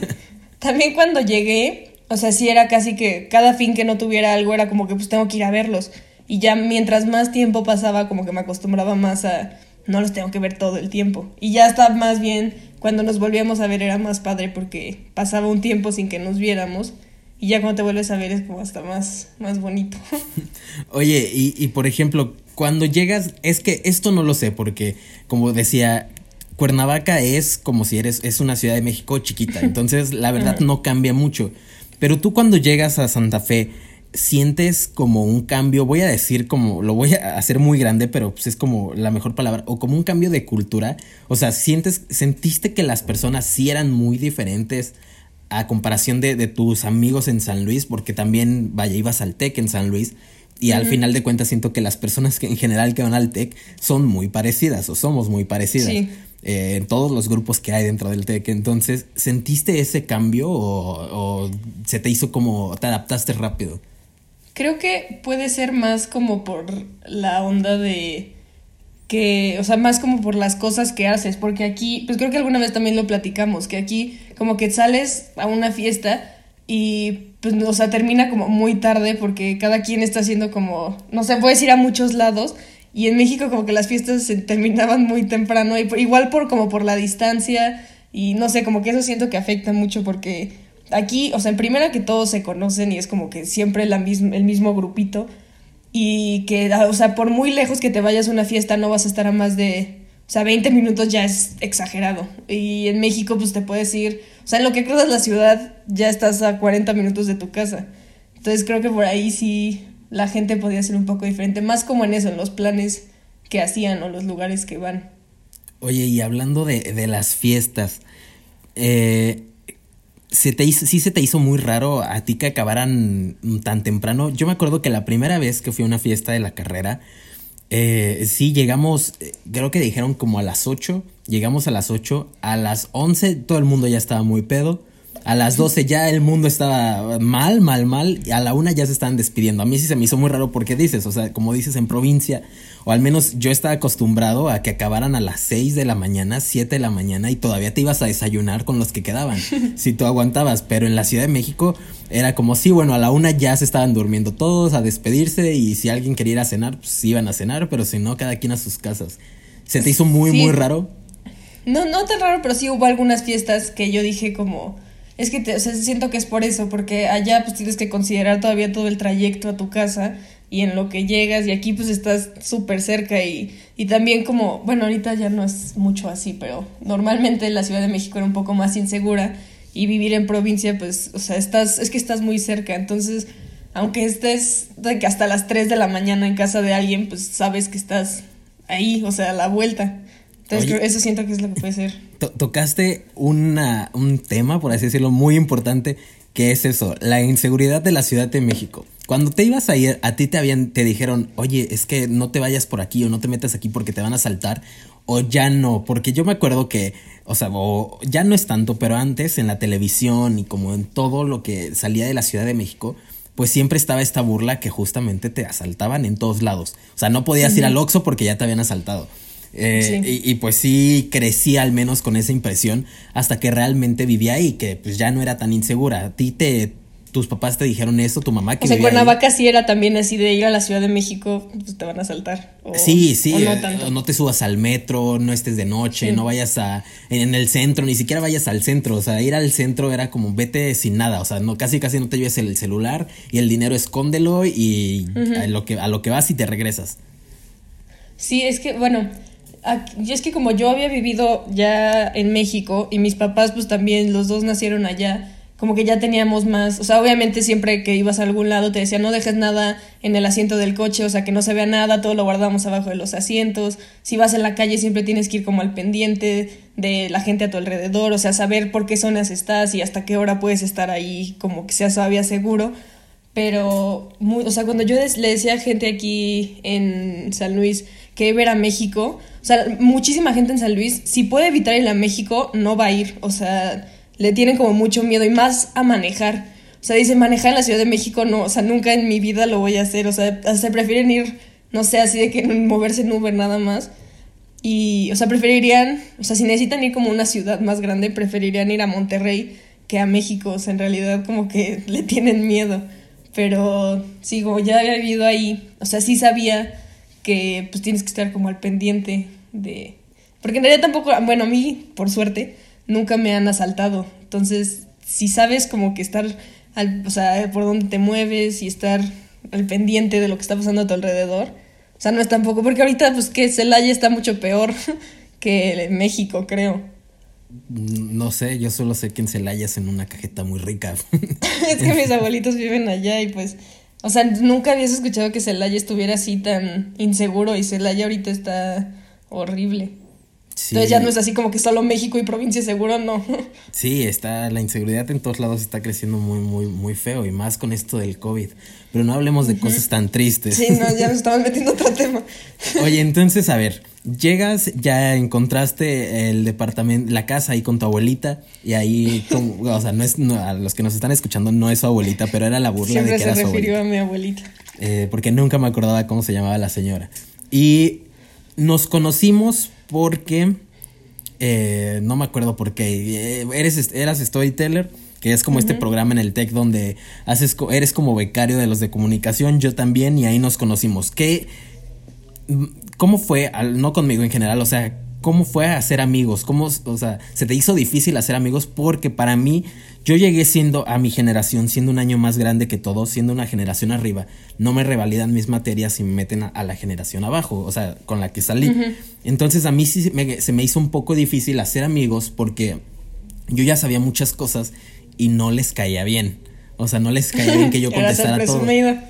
también cuando llegué, o sea, sí era casi que cada fin que no tuviera algo era como que pues tengo que ir a verlos. Y ya mientras más tiempo pasaba, como que me acostumbraba más a no los tengo que ver todo el tiempo. Y ya está más bien, cuando nos volvíamos a ver era más padre porque pasaba un tiempo sin que nos viéramos. Y ya cuando te vuelves a ver es como hasta más, más bonito. Oye, y, y por ejemplo, cuando llegas, es que esto no lo sé porque, como decía, Cuernavaca es como si eres, es una ciudad de México chiquita, entonces la verdad no cambia mucho. Pero tú cuando llegas a Santa Fe, sientes como un cambio, voy a decir como, lo voy a hacer muy grande, pero pues es como la mejor palabra, o como un cambio de cultura, o sea, sientes, sentiste que las personas sí eran muy diferentes a comparación de, de tus amigos en San Luis, porque también, vaya, ibas al TEC en San Luis, y al final de cuentas siento que las personas que en general que van al TEC son muy parecidas, o somos muy parecidas. Eh, en todos los grupos que hay dentro del TEC. Entonces, ¿sentiste ese cambio o, o se te hizo como, te adaptaste rápido? Creo que puede ser más como por la onda de que, o sea, más como por las cosas que haces, porque aquí, pues creo que alguna vez también lo platicamos, que aquí como que sales a una fiesta y pues, o sea, termina como muy tarde porque cada quien está haciendo como, no sé, puedes ir a muchos lados y en México como que las fiestas se terminaban muy temprano, y igual por como por la distancia y no sé, como que eso siento que afecta mucho porque aquí, o sea, en primera que todos se conocen y es como que siempre la el mismo grupito y que, o sea, por muy lejos que te vayas a una fiesta no vas a estar a más de, o sea, 20 minutos ya es exagerado. Y en México pues te puedes ir, o sea, en lo que cruzas la ciudad ya estás a 40 minutos de tu casa. Entonces creo que por ahí sí la gente podía ser un poco diferente, más como en eso, en los planes que hacían o los lugares que van. Oye, y hablando de, de las fiestas, eh, se te hizo, sí se te hizo muy raro a ti que acabaran tan temprano. Yo me acuerdo que la primera vez que fui a una fiesta de la carrera, eh, sí llegamos, eh, creo que dijeron como a las 8, llegamos a las 8, a las 11 todo el mundo ya estaba muy pedo. A las 12 ya el mundo estaba mal, mal, mal. Y a la una ya se estaban despidiendo. A mí sí se me hizo muy raro porque dices, o sea, como dices en provincia, o al menos yo estaba acostumbrado a que acabaran a las 6 de la mañana, 7 de la mañana y todavía te ibas a desayunar con los que quedaban, si tú aguantabas. Pero en la Ciudad de México era como, sí, bueno, a la una ya se estaban durmiendo todos a despedirse y si alguien quería ir a cenar, pues iban a cenar, pero si no, cada quien a sus casas. ¿Se te hizo muy, muy raro? No, no tan raro, pero sí hubo algunas fiestas que yo dije como es que te, siento que es por eso, porque allá pues tienes que considerar todavía todo el trayecto a tu casa y en lo que llegas y aquí pues estás súper cerca y, y también como, bueno, ahorita ya no es mucho así, pero normalmente la Ciudad de México era un poco más insegura y vivir en provincia pues, o sea, estás, es que estás muy cerca, entonces aunque estés que hasta las 3 de la mañana en casa de alguien, pues sabes que estás ahí, o sea, a la vuelta. Entonces Oye. creo- eso siento que es lo que puede ser. To- tocaste una, un tema, por así decirlo, muy importante, que es eso, la inseguridad de la Ciudad de México. Cuando te ibas a ir, a ti te habían, te dijeron, oye, es que no te vayas por aquí o no te metas aquí porque te van a asaltar, o ya no, porque yo me acuerdo que, o sea, o ya no es tanto, pero antes en la televisión y como en todo lo que salía de la Ciudad de México, pues siempre estaba esta burla que justamente te asaltaban en todos lados. O sea, no podías ir al Oxxo porque ya te habían asaltado. Eh, Sí. y, y pues sí crecí al menos con esa impresión hasta que realmente vivía ahí, que pues ya no era tan insegura. A ti te, tus papás te dijeron eso, tu mamá que O sea. Cuernavaca sí era también así de ir a la Ciudad de México, pues te van a asaltar. o- Sí, sí, o no te subas al metro, no estés de noche, Sí. no vayas a en el centro, ni siquiera vayas al centro, o sea, ir al centro era como vete sin nada, o sea, no casi casi no te lleves el celular y el dinero escóndelo y a lo que a lo que vas y te regresas. Sí, es que, bueno, y es que como yo había vivido ya en México y mis papás pues también, los dos nacieron allá, como que ya teníamos más, o sea, obviamente siempre que ibas a algún lado te decían no dejes nada en el asiento del coche, o sea, que no se vea nada, todo lo guardamos abajo de los asientos, si vas en la calle siempre tienes que ir como al pendiente de la gente a tu alrededor, o sea, saber por qué zonas estás y hasta qué hora puedes estar ahí, como que seas todavía seguro. Pero, o sea, cuando yo le decía a gente aquí en San Luis que iba a ir a México, o sea, muchísima gente en San Luis, si puede evitar ir a México, no va a ir. O sea, le tienen como mucho miedo y más a manejar. O sea, dicen manejar en la Ciudad de México, no, o sea, nunca en mi vida lo voy a hacer. O sea, se prefieren ir, no sé, así de que moverse en Uber nada más. Y, o sea, preferirían, o sea, si necesitan ir como una ciudad más grande, preferirían ir a Monterrey que a México. O sea, en realidad como que le tienen miedo. Pero sí, como ya había vivido ahí, o sea, sí sabía que pues tienes que estar como al pendiente de... Porque en realidad tampoco, bueno, a mí, por suerte, nunca me han asaltado. Entonces, si sabes como que estar, al, o sea, por dónde te mueves y estar al pendiente de lo que está pasando a tu alrededor, o sea, no es tampoco, porque ahorita pues que Celaya está mucho peor que México, creo. No sé, yo solo sé que en Celaya hacen una cajeta muy rica. es que mis abuelitos viven allá y pues, o sea, nunca habías escuchado que Celaya estuviera así tan inseguro y Celaya ahorita está horrible. Sí. Entonces ya no es así como que solo México y provincia seguro, no. Sí, está, la inseguridad en todos lados está creciendo muy, muy, muy feo y más con esto del COVID. Pero no hablemos de cosas tan tristes. Sí, no, ya nos estamos metiendo otro tema. Oye, entonces, a ver, llegas, ya encontraste el departamento, la casa ahí con tu abuelita y ahí, como- o sea, no es, no, a los que nos están escuchando no es su abuelita, pero era la burla Siempre de que se era su refirió abuelita. a mi abuelita. Eh, porque nunca me acordaba cómo se llamaba la señora. Y nos conocimos porque, eh, no me acuerdo por qué, eh, eres, eras storyteller, que es como este programa en el TEC donde haces, eres como becario de los de comunicación, yo también, y ahí nos conocimos. ¿Qué, ¿Cómo fue, al- no conmigo en general, o sea, cómo fue hacer amigos? ¿Cómo, o sea, se te hizo difícil hacer amigos? Porque para mí, yo llegué siendo a mi generación, siendo un año más grande que todos, siendo una generación arriba. No me revalidan mis materias y me meten a, a la generación abajo, o sea, con la que salí. Entonces a mí sí me- se me hizo un poco difícil hacer amigos porque yo ya sabía muchas cosas y no les caía bien. O sea, no les caía bien que yo contestara todo.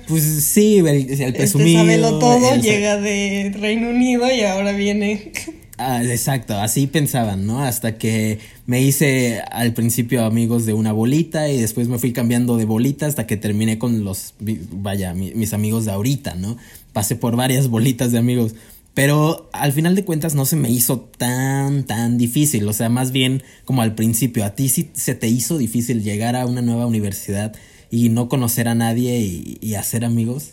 Pues sí, el, el Este presumido. sabelo todo, el- llega de Reino Unido y ahora viene. Ah, exacto, así pensaban, ¿no? Hasta que me hice al principio amigos de una bolita y después me fui cambiando de bolita hasta que terminé con los, vaya, mi- mis amigos de ahorita, ¿no? Pasé por varias bolitas de amigos, pero al final de cuentas no se me hizo tan, tan difícil, o sea, más bien como al principio, a ti sí se te hizo difícil llegar a una nueva universidad y no conocer a nadie y, y hacer amigos.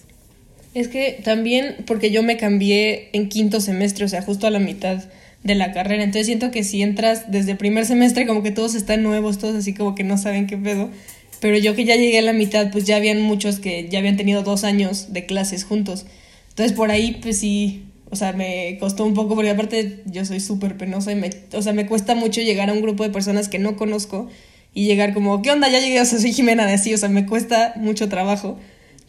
Es que también porque yo me cambié en quinto semestre, o sea, justo a la mitad de la carrera. Entonces siento que si entras desde primer semestre, como que todos están nuevos, todos así como que no saben qué pedo. Pero yo que ya llegué a la mitad, pues ya habían muchos que ya habían tenido dos años de clases juntos. Entonces por ahí, pues sí, o sea, me costó un poco, porque aparte yo soy súper penosa y me, o sea, me cuesta mucho llegar a un grupo de personas que no conozco y llegar como, ¿qué onda? Ya llegué, o sea, soy Jimena de así, o sea, me cuesta mucho trabajo.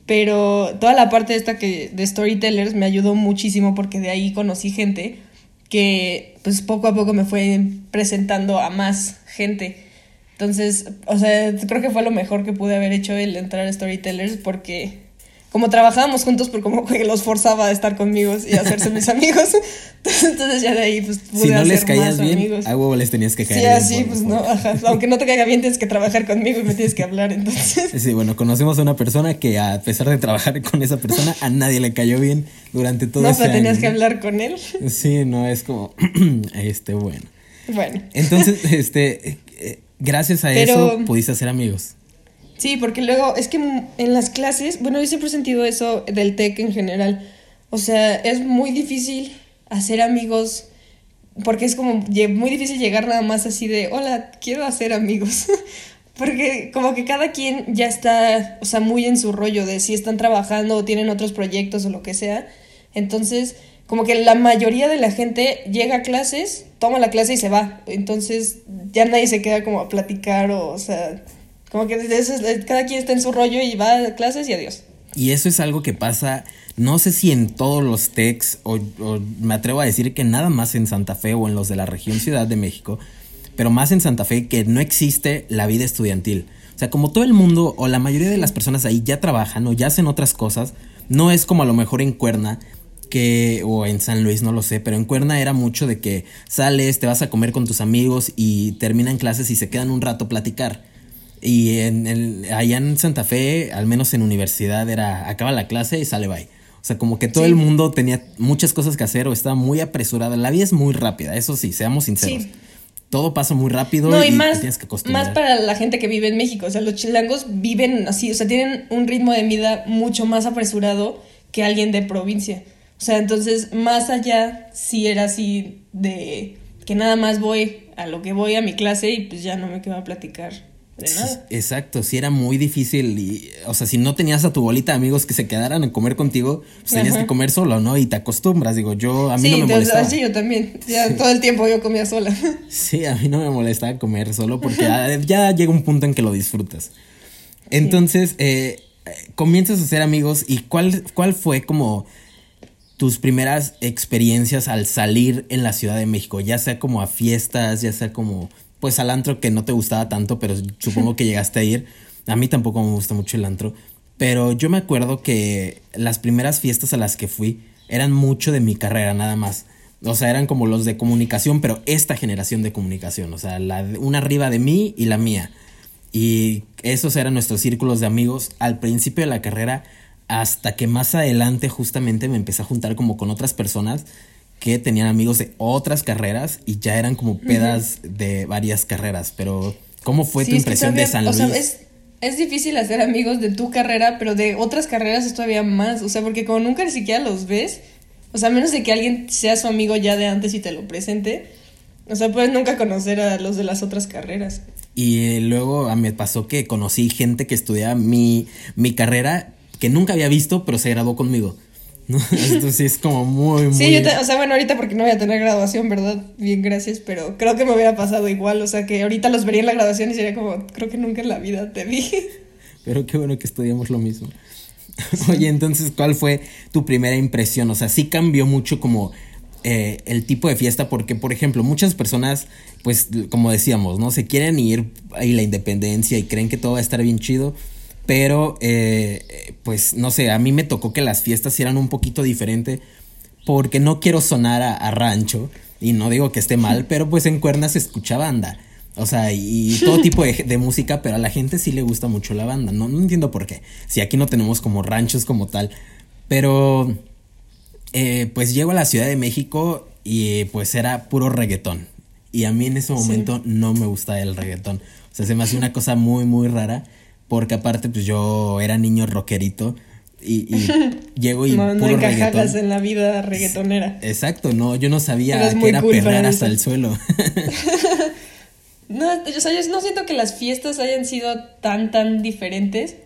Pero toda la parte esta que de storytellers me ayudó muchísimo porque de ahí conocí gente que pues poco a poco me fue presentando a más gente. Entonces, o sea, creo que fue lo mejor que pude haber hecho el entrar a storytellers porque como trabajábamos juntos, por como que los forzaba a estar conmigo y a hacerse mis amigos. Entonces ya de ahí pues pude Si no hacer les caías más bien, amigos. a huevo les tenías que caer Sí, así, pues por- no, ajá. Aunque no te caiga bien, tienes que trabajar conmigo y me tienes que hablar, entonces. Sí, bueno, conocemos a una persona que a pesar de trabajar con esa persona, a nadie le cayó bien durante todo No, ese pero tenías año, que hablar con él. Sí, no, es como, este, bueno. Bueno. Entonces, este, eh, gracias a Pero- eso pudiste hacer amigos. Sí, porque luego es que en las clases, bueno, yo siempre he sentido eso del TEC en general. O sea, es muy difícil hacer amigos porque es como muy difícil llegar nada más así de, hola, quiero hacer amigos. porque como que cada quien ya está, o sea, muy en su rollo de si están trabajando o tienen otros proyectos o lo que sea. Entonces, como que la mayoría de la gente llega a clases, toma la clase y se va. Entonces, ya nadie se queda como a platicar o, o sea, como que eso es- cada quien está en su rollo y va a clases y adiós. Y eso es algo que pasa, no sé si en todos los techs, o, me atrevo a decir que nada más en Santa Fe o en los de la región Ciudad de México, pero más en Santa Fe que no existe la vida estudiantil. O sea, como todo el mundo o la mayoría de las personas ahí ya trabajan o ya hacen otras cosas, no es como a lo mejor en Cuerna que o en San Luis no lo sé, pero en Cuerna era mucho de que sales, te vas a comer con tus amigos y terminan clases y se quedan un rato platicar. Y en el, allá en Santa Fe, al menos en universidad, era acaba la clase y sale bye. O sea, como que todo Sí. el mundo tenía muchas cosas que hacer o estaba muy apresurada. La vida es muy rápida, eso sí, seamos sinceros. Sí. Todo pasa muy rápido No, y, más, tienes que acostumbrar. más para la gente que vive en México. O sea, los chilangos viven así, o sea, tienen un ritmo de vida mucho más apresurado que alguien de provincia. O sea, entonces, más allá, si era así de que nada más voy a lo que voy a mi clase y pues ya no me quedo a platicar Sí, exacto, sí era muy difícil y, o sea, si no tenías a tu bolita de amigos que se quedaran a comer contigo, pues tenías Ajá. que comer solo, ¿no? Y te acostumbras, digo, yo, a mí sí, no me entonces, molestaba. así yo también. Ya todo el tiempo yo comía sola. Sí, a mí no me molestaba comer solo porque ya, ya llega un punto en que lo disfrutas. Entonces, eh, eh, comienzas a ser amigos y ¿cuál, cuál fue como tus primeras experiencias al salir en la Ciudad de México? Ya sea como a fiestas, ya sea como pues al antro que no te gustaba tanto, pero supongo que llegaste a ir. A mí tampoco me gusta mucho el antro, pero yo me acuerdo que las primeras fiestas a las que fui eran mucho de mi carrera nada más. O sea, eran como los de comunicación, pero esta generación de comunicación, o sea, la una arriba de mí y la mía. Y esos eran nuestros círculos de amigos al principio de la carrera, hasta que más adelante justamente me empecé a juntar como con otras personas que tenían amigos de otras carreras y ya eran como pedas de varias carreras. Pero, ¿cómo fue Sí, tu impresión de San o Luis? sea, es, es difícil hacer amigos de tu carrera, pero de otras carreras es todavía más. O sea, porque como nunca ni siquiera los ves, o sea, a menos de que alguien sea su amigo ya de antes y te lo presente, o sea, puedes nunca conocer a los de las otras carreras. Y eh, luego a mí me pasó que conocí gente que estudiaba mi, mi carrera que nunca había visto, pero se graduó conmigo. ¿No? Entonces sí es como muy, muy... Sí, yo te- o sea, bueno, ahorita porque no voy a tener graduación, ¿verdad? Bien, gracias, pero creo que me hubiera pasado igual, o sea, que ahorita los vería en la graduación y sería como, creo que nunca en la vida te vi. Pero qué bueno que estudiamos lo mismo. Oye, entonces, ¿cuál fue tu primera impresión? O sea, sí cambió mucho como eh, el tipo de fiesta, porque, por ejemplo, muchas personas, pues, como decíamos, ¿no? Se quieren ir a la independencia y creen que todo va a estar bien chido. Pero, eh, pues, no sé, a mí me tocó que las fiestas eran un poquito diferente. Porque no quiero sonar a, a rancho. Y no digo que esté mal, pero pues en Cuernas se escucha banda. O sea, y, todo tipo de, de música, pero a la gente sí le gusta mucho la banda. No, no entiendo por qué. Si aquí no tenemos como ranchos como tal. Pero eh, pues llego a la Ciudad de México y pues era puro reggaetón. Y a mí en ese momento no me gustaba el reggaetón. O sea, se me hacía una cosa muy, muy rara. Porque aparte, pues yo era niño rockerito. Y, y llego y no, no puro reggaetón. en la vida reggaetonera. Exacto, no, yo no sabía Eras que era cool perrar hasta el suelo. No, o sea, yo no siento que las fiestas hayan sido tan, tan diferentes,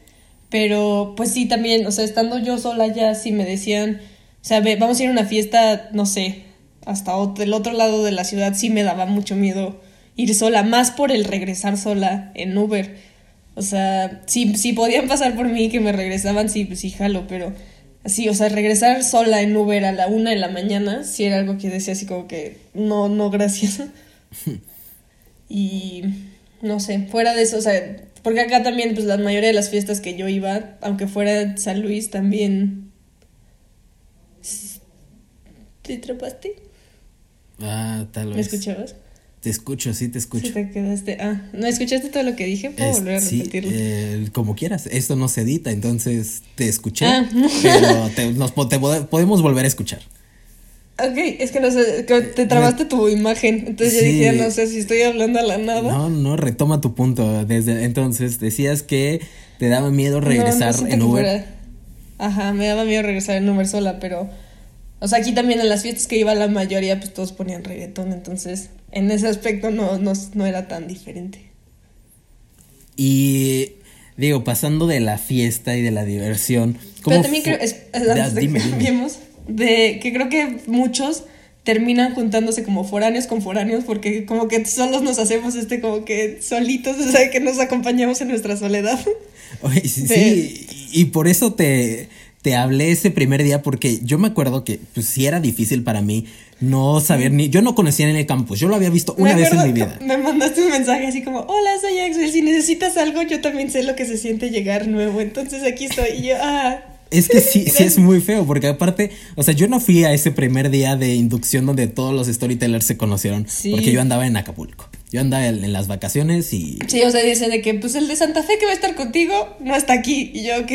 pero pues sí, también, o sea, estando yo sola ya, si me decían, o sea, ve, vamos a ir a una fiesta, no sé, hasta el otro lado de la ciudad, sí me daba mucho miedo ir sola, más por el regresar sola en Uber. O sea, si, si podían pasar por mí que me regresaban, sí, pues sí, jalo, pero así, o sea, regresar sola en Uber a la una de la mañana, sí era algo que decía así como que, no, no, gracias. Y no sé, fuera de eso, o sea, Porque acá también, pues la mayoría de las fiestas que yo iba, aunque fuera San Luis, también... ¿Te atrapaste? Ah, tal vez. ¿Me escuchabas? Te escucho, sí te escucho. Sí, te quedaste. Ah, ¿no escuchaste todo lo que dije? Puedo Es- volver a sí, repetirlo. eh, como quieras. Esto no se edita, entonces te escuché. Ah. Pero te, nos te po- podemos volver a escuchar. Ok, es que no sé, te trabaste tu imagen. Entonces Sí. yo dije, no sé si estoy hablando a la nada. No, no, retoma tu punto. Desde entonces decías que te daba miedo regresar no en Uber. fuera- Ajá, me daba miedo regresar en Uber sola, pero. O sea, aquí también en las fiestas que iba la mayoría, pues todos ponían reggaetón, entonces en ese aspecto no, no, no era tan diferente. Y digo, pasando de la fiesta y de la diversión. ¿cómo Pero también creo, es, antes de dime, que cambiemos, de que creo que muchos terminan juntándose como foráneos con foráneos porque como que solos nos hacemos este como que solitos, o sea, que nos acompañamos en nuestra soledad. Oye, sí, de- sí, y por eso te, te hablé ese primer día, porque yo me acuerdo que pues sí era difícil para mí no saber ni. Yo no conocía en el campus, yo lo había visto una vez en mi vida. Me mandaste un mensaje así como, hola, soy Axel, si necesitas algo, yo también sé lo que se siente llegar nuevo, entonces aquí estoy. Y yo, ah, Es que sí, sí es muy feo, porque aparte, o sea, yo no fui a ese primer día de inducción donde todos los storytellers se conocieron, Sí. porque yo andaba en Acapulco. Yo andaba en, en las vacaciones y sí, o sea, dice de que pues el de Santa Fe que va a estar contigo no está aquí. Y yo, ok,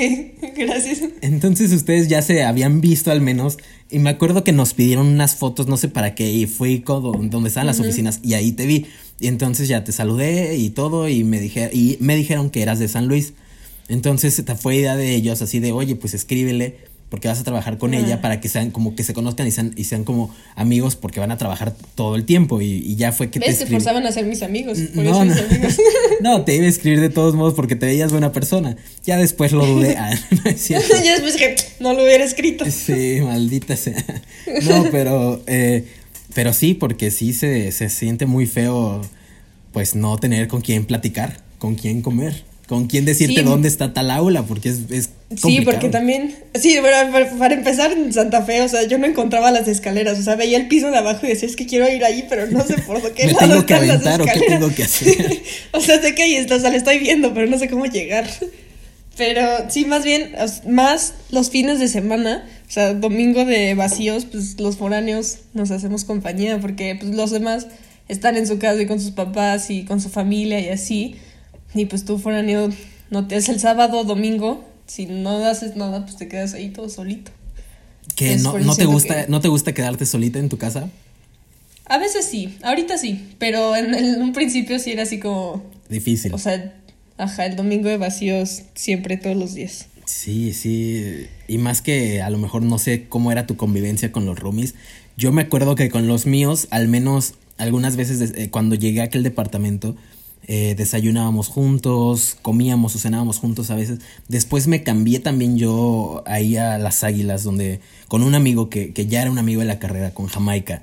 gracias. entonces ustedes ya se habían visto al menos y me acuerdo que nos pidieron unas fotos, no sé para qué, y fui con do- donde estaban las oficinas y ahí te vi. Y entonces ya te saludé y todo y me dije y me dijeron que eras de San Luis. Entonces esta fue idea de ellos así de, "Oye, pues escríbele porque vas a trabajar con ella para que sean como que se conozcan y sean y sean como amigos porque van a trabajar todo el tiempo y, y ya fue que te ¿Ves? Te escribí. forzaban a ser mis amigos. Por No, eso no. mis amigos. no, te iba a escribir de todos modos porque te veías buena persona. Ya después lo dudé. Ah, no es cierto. ya después dije, no lo hubiera escrito. Sí, maldita sea. No, pero, eh, pero sí, porque sí se, se siente muy feo, pues no tener con quién platicar, con quién comer, con quién decirte Sí. dónde está tal aula, porque es, es Sí, porque también, sí, pero para, para empezar en Santa Fe, o sea, yo no encontraba las escaleras, o sea, veía el piso de abajo y decía, es que quiero ir ahí, pero no sé por qué ¿Me lado tengo que están las aventar o qué tengo que hacer? o sea, sé que ahí está, o sea, le estoy viendo, pero no sé cómo llegar. Pero sí, más bien, más los fines de semana, o sea, domingo de vacíos, pues los foráneos nos hacemos compañía, porque pues los demás están en su casa y con sus papás y con su familia y así. Y pues tú foráneo, no te es el sábado, domingo, si no haces nada, pues te quedas ahí todo solito. que no, no te gusta, que- no te gusta quedarte solita en tu casa. A veces sí, ahorita sí, pero en, en un principio sí era así como, Difícil. o sea, ajá, el domingo de vacíos siempre, todos los días. Sí, sí. Y más que a lo mejor no sé cómo era tu convivencia con los roomies. Yo me acuerdo que con los míos, al menos algunas veces eh, cuando llegué a aquel departamento, eh, desayunábamos juntos, comíamos o cenábamos juntos a veces. Después me cambié también yo ahí a las Águilas, donde con un amigo que, que ya era un amigo de la carrera, con Jamaica.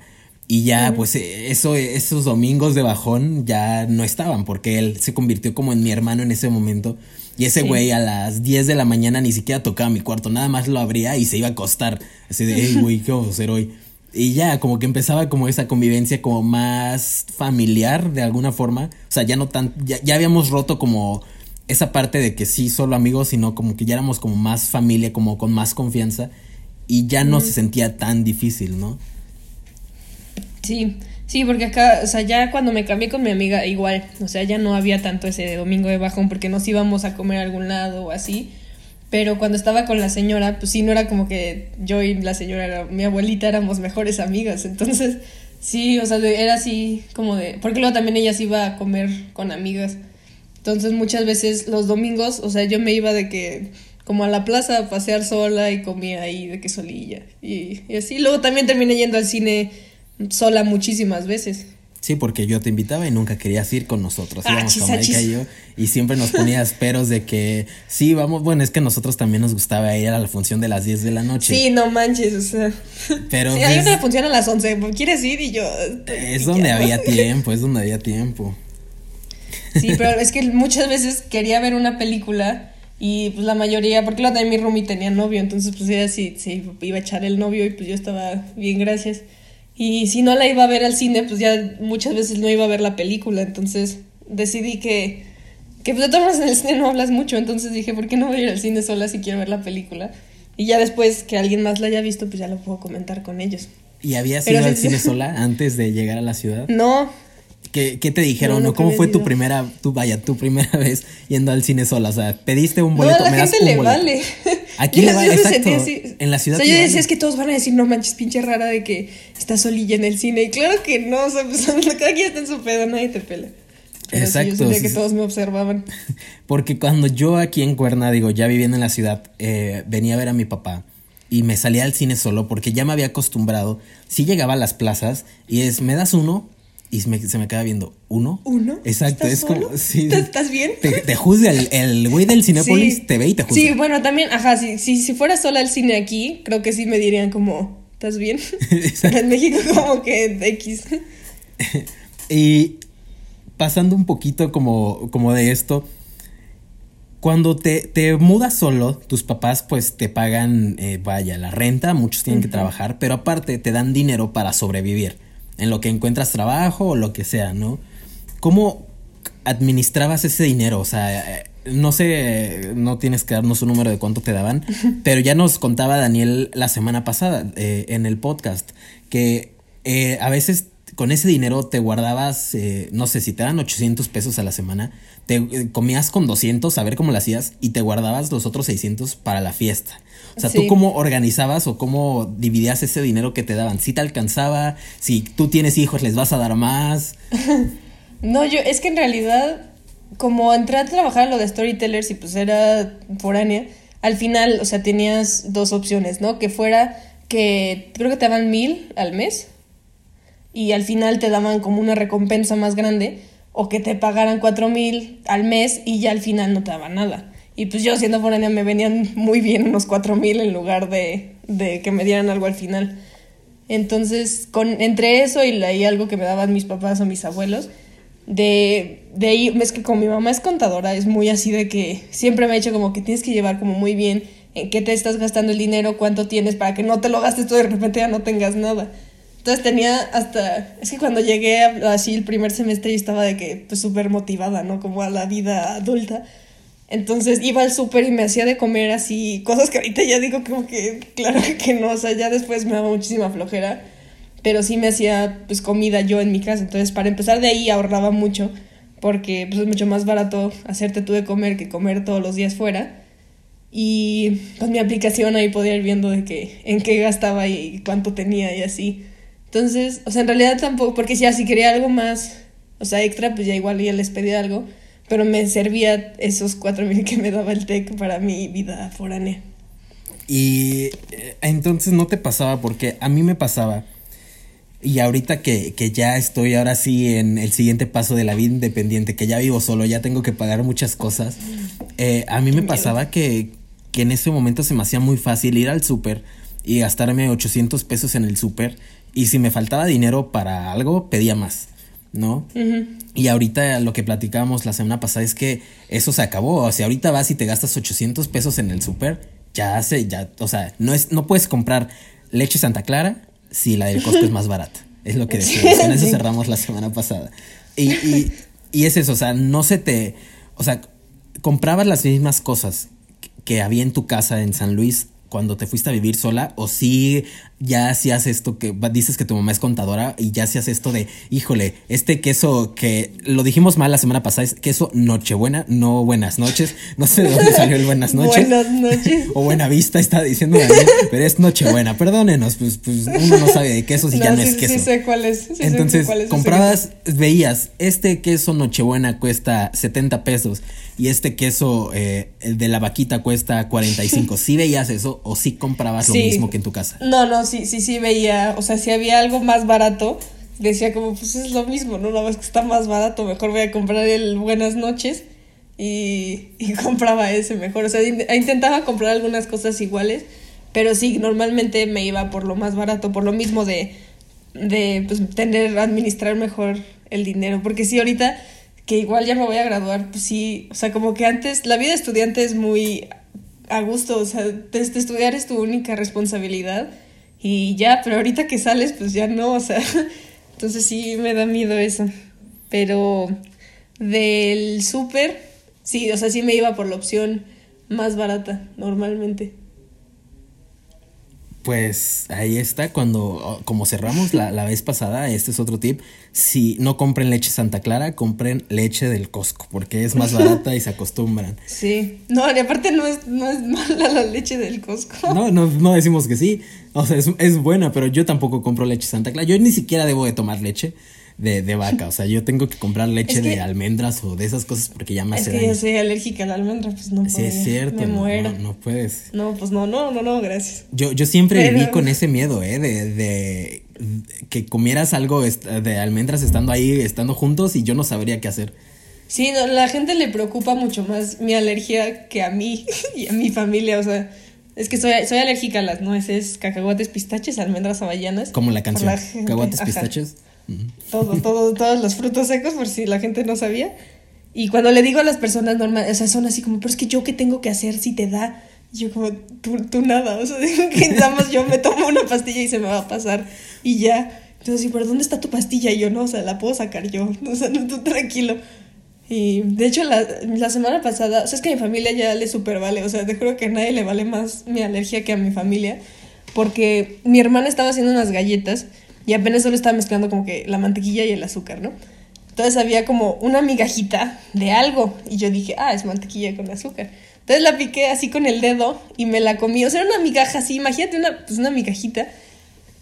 Y ya, pues eh, eso, esos domingos de bajón ya no estaban, porque él se convirtió como en mi hermano en ese momento. Y ese Sí. güey a las 10 de la mañana ni siquiera tocaba mi cuarto, nada más lo abría y se iba a acostar. Así de, hey, güey, ¿qué vamos a hacer hoy? Y ya, como que empezaba como esa convivencia como más familiar de alguna forma. O sea, ya no tan, ya, ya habíamos roto como esa parte de que sí, solo amigos, sino como que ya éramos como más familia, como con más confianza. Y ya no se sentía tan difícil, ¿no? Sí, sí, porque acá, o sea, ya cuando me cambié con mi amiga, igual, o sea, ya no había tanto ese domingo de bajón porque nos íbamos a comer a algún lado o así. Pero cuando estaba con la señora, pues sí, no era como que yo y la señora, mi abuelita éramos mejores amigas. Entonces, sí, o sea, era así como de. Porque luego también ella se iba a comer con amigas. Entonces, muchas veces los domingos, o sea, yo me iba de que. Como a la plaza a pasear sola y comía ahí de que solilla. Y, y así. Luego también terminé yendo al cine sola muchísimas veces. Sí, porque yo te invitaba y nunca querías ir con nosotros. Ah, Íbamos chis, achis. y yo. Y siempre nos ponías peros de que sí, vamos. Bueno, es que a nosotros también nos gustaba ir a la función de las 10 de la noche. Sí, no manches, o sea. Pero sí, hay una función a las 11. ¿Quieres ir? Y yo. es donde ya. había tiempo, es donde había tiempo. Sí, pero es que muchas veces quería ver una película y pues la mayoría, porque luego también mi roomie tenía novio, entonces pues ella sí, sí iba a echar el novio y pues yo estaba bien, gracias. Y si no la iba a ver al cine, pues ya muchas veces no iba a ver la película, entonces decidí que Que pues de todas maneras en el cine no hablas mucho, entonces dije, ¿por qué no voy a ir al cine sola si quiero ver la película? Y ya después que alguien más la haya visto, pues ya lo puedo comentar con ellos. ¿Y habías Pero ido al cine sola antes de llegar a la ciudad? No, ¿Qué, qué te dijeron? No, ¿O nunca ¿Cómo fue tu primera, tu, vaya, tu primera vez yendo al cine sola? O sea, pediste un no, boleto, a la gente le boleto. vale. ¿A quién Yo- le vale? Exacto. así. En la ciudad O sea, yo vale. decía, es que todos van a decir, no manches, pinche rara de que estás solilla en el cine. Y claro que no, o sea, pues, cada quien está en su pedo, nadie te pela. Pero sí, Exacto, yo sentía que todos me observaban. Porque cuando yo aquí en Cuerna, digo, ya viviendo en la ciudad, eh, venía a ver a mi papá y me salía al cine solo porque ya me había acostumbrado. Sí llegaba a las plazas y es, ¿me das uno? Y se me, se me queda viendo, ¿uno? ¿Uno? Exacto, ¿Estás es como, sí. ¿Estás- bien? Te, te juzga el, el güey del Cinépolis, Sí. te ve y te juzga. Sí, bueno, también, ajá, sí, sí, si fuera sola al cine aquí, creo que sí me dirían como, ¿estás bien? En México como que X. Y pasando un poquito como, como de esto, cuando te, te mudas solo, tus papás pues te pagan, eh, vaya, la renta, muchos tienen que trabajar, pero aparte te dan dinero para sobrevivir, en lo que encuentras trabajo o lo que sea, ¿no? ¿Cómo administrabas ese dinero? O sea, eh, no sé, no tienes que darnos un número de cuánto te daban, pero ya nos contaba Daniel la semana pasada eh, en el podcast que eh, a veces con ese dinero te guardabas, eh, no sé, si te dan 800 pesos a la semana, te eh, comías con 200 a ver cómo lo hacías y te guardabas los otros 600 para la fiesta. O sea, ¿tú cómo organizabas o cómo dividías ese dinero que te daban? ¿Si te alcanzaba? Si tú tienes hijos, les vas a dar más. No, yo, es que en realidad, como entré a trabajar a lo de storytellers y pues era foránea, al final, o sea, tenías dos opciones, ¿no? Que fuera que creo que te daban mil al mes y al final te daban como una recompensa más grande o que te pagaran cuatro mil al mes y ya al final no te daban nada. Y pues yo siendo foránea me venían muy bien unos cuatro mil en lugar de, de que me dieran algo al final. Entonces, con, entre eso y, la- y algo que me daban mis papás o mis abuelos, de, de ahí, es que como mi mamá es contadora, es muy así de que siempre me ha dicho como que tienes que llevar como muy bien en qué te estás gastando el dinero, cuánto tienes, para que no te lo gastes todo y de repente ya no tengas nada. Entonces tenía hasta, es que cuando llegué así el primer semestre yo estaba de que pues súper motivada, ¿no? Como a la vida adulta. Entonces iba al súper y me hacía de comer así, cosas que ahorita ya digo como que, claro que no, o sea, ya después me daba muchísima flojera, pero sí me hacía pues comida yo en mi casa, entonces para empezar de ahí ahorraba mucho, porque pues es mucho más barato hacerte tú de comer que comer todos los días fuera. Y con mi aplicación ahí podía ir viendo de que, en qué gastaba y cuánto tenía y así. Entonces, o sea, en realidad tampoco, porque ya si quería algo más, o sea, extra, pues ya igual ya les pedía algo, pero me servía esos cuatro mil que me daba el TEC para mi vida foránea. Y eh, entonces no te pasaba porque a mí me pasaba. Y ahorita que, que ya estoy ahora sí en el siguiente paso de la vida independiente, que ya vivo solo, ya tengo que pagar muchas cosas, eh, a mí me pasaba que, que en ese momento se me hacía muy fácil ir al súper y gastarme 800 pesos en el súper y si me faltaba dinero para algo, pedía más, ¿no? Y ahorita lo que platicábamos la semana pasada es que eso se acabó. O sea, ahorita vas y te gastas 800 pesos en el súper, ya se, ya, o sea, no es, no puedes comprar leche Santa Clara si la del Costco es más barata. Es lo que decimos. Con eso cerramos la semana pasada. Y, y, y es eso, o sea, no se te, o sea, comprabas las mismas cosas que había en tu casa en San Luis cuando te fuiste a vivir sola o si ya hacías esto que dices que tu mamá es contadora y ya hacías esto de, híjole, este queso que lo dijimos mal la semana pasada es queso Nochebuena, no buenas noches, no sé de dónde salió el buenas noches. Buenas noches. O buena vista está diciendo Daniel, pero es Nochebuena, perdónenos, pues, pues uno no sabe de quesos y ya no sí, es queso. Sí sé cuál es. sí sé Entonces, cuál es comprabas, veías, este queso Nochebuena cuesta 70 pesos y este queso, eh, el de la vaquita, cuesta 45. ¿Sí veías eso o sí comprabas lo mismo que en tu casa? No, no, sí, sí, sí veía. O sea, si había algo más barato, decía como, pues es lo mismo, ¿no? Una vez que está más barato, mejor voy a comprar el Buenas noches. Y, y compraba ese mejor. O sea, in- intentaba comprar algunas cosas iguales. Pero sí, normalmente me iba por lo más barato, por lo mismo de, de pues, tener, administrar mejor el dinero. Porque sí, ahorita que igual ya me voy a graduar, pues sí, o sea, como que antes la vida estudiante es muy a gusto, o sea, estudiar es tu única responsabilidad y ya, pero ahorita que sales, pues ya no, o sea, entonces sí me da miedo eso. Pero del súper, sí, o sea, sí me iba por la opción más barata, normalmente. Pues ahí está, cuando, como cerramos la, la, vez pasada, este es otro tip, si no compren leche Santa Clara, compren leche del Costco, porque es más barata y se acostumbran. Sí, no, y aparte no es, no es mala la leche del Costco. No, no, no decimos que sí, o sea, es, es buena, pero yo tampoco compro leche Santa Clara, yo ni siquiera debo de tomar leche de, de, vaca. O sea, yo tengo que comprar leche de almendras o de esas cosas porque ya me hace Es que yo soy alérgica a la almendra, pues no puedo. Sí, es cierto. Me no, muero. No, no, puedes. No, pues no, no, no, no, gracias. Yo, yo siempre Pero... viví con ese miedo, ¿eh? De, de, que comieras algo de almendras estando ahí, estando juntos y yo no sabría qué hacer. Sí, no, la gente le preocupa mucho más mi alergia que a mí y a mi familia, o sea. Es que soy, soy alérgica a las nueces, cacahuates, pistaches, almendras avellanas. Como la canción. La cacahuates, pistaches. Todo, todo, todos los frutos secos, por si la gente no sabía. Y cuando le digo a las personas normales, o sea, son así como, pero es que yo qué tengo que hacer si te da. Y yo como, tú, tú nada, o sea, que nada más yo me tomo una pastilla y se me va a pasar y ya. Entonces, sí, pero ¿dónde está tu pastilla? Y yo, no, o sea, la puedo sacar yo, o sea, no, tú tranquilo. Y de hecho, la, la semana pasada, o sea, es que a mi familia ya le super vale, o sea, te juro que a nadie le vale más mi alergia que a mi familia, porque mi hermana estaba haciendo unas galletas y apenas solo estaba mezclando como que la mantequilla y el azúcar, ¿no? Entonces había como una migajita de algo y yo dije, ah, es mantequilla con azúcar. Entonces la piqué así con el dedo y me la comí. O sea, era una migaja así, imagínate una, pues una migajita.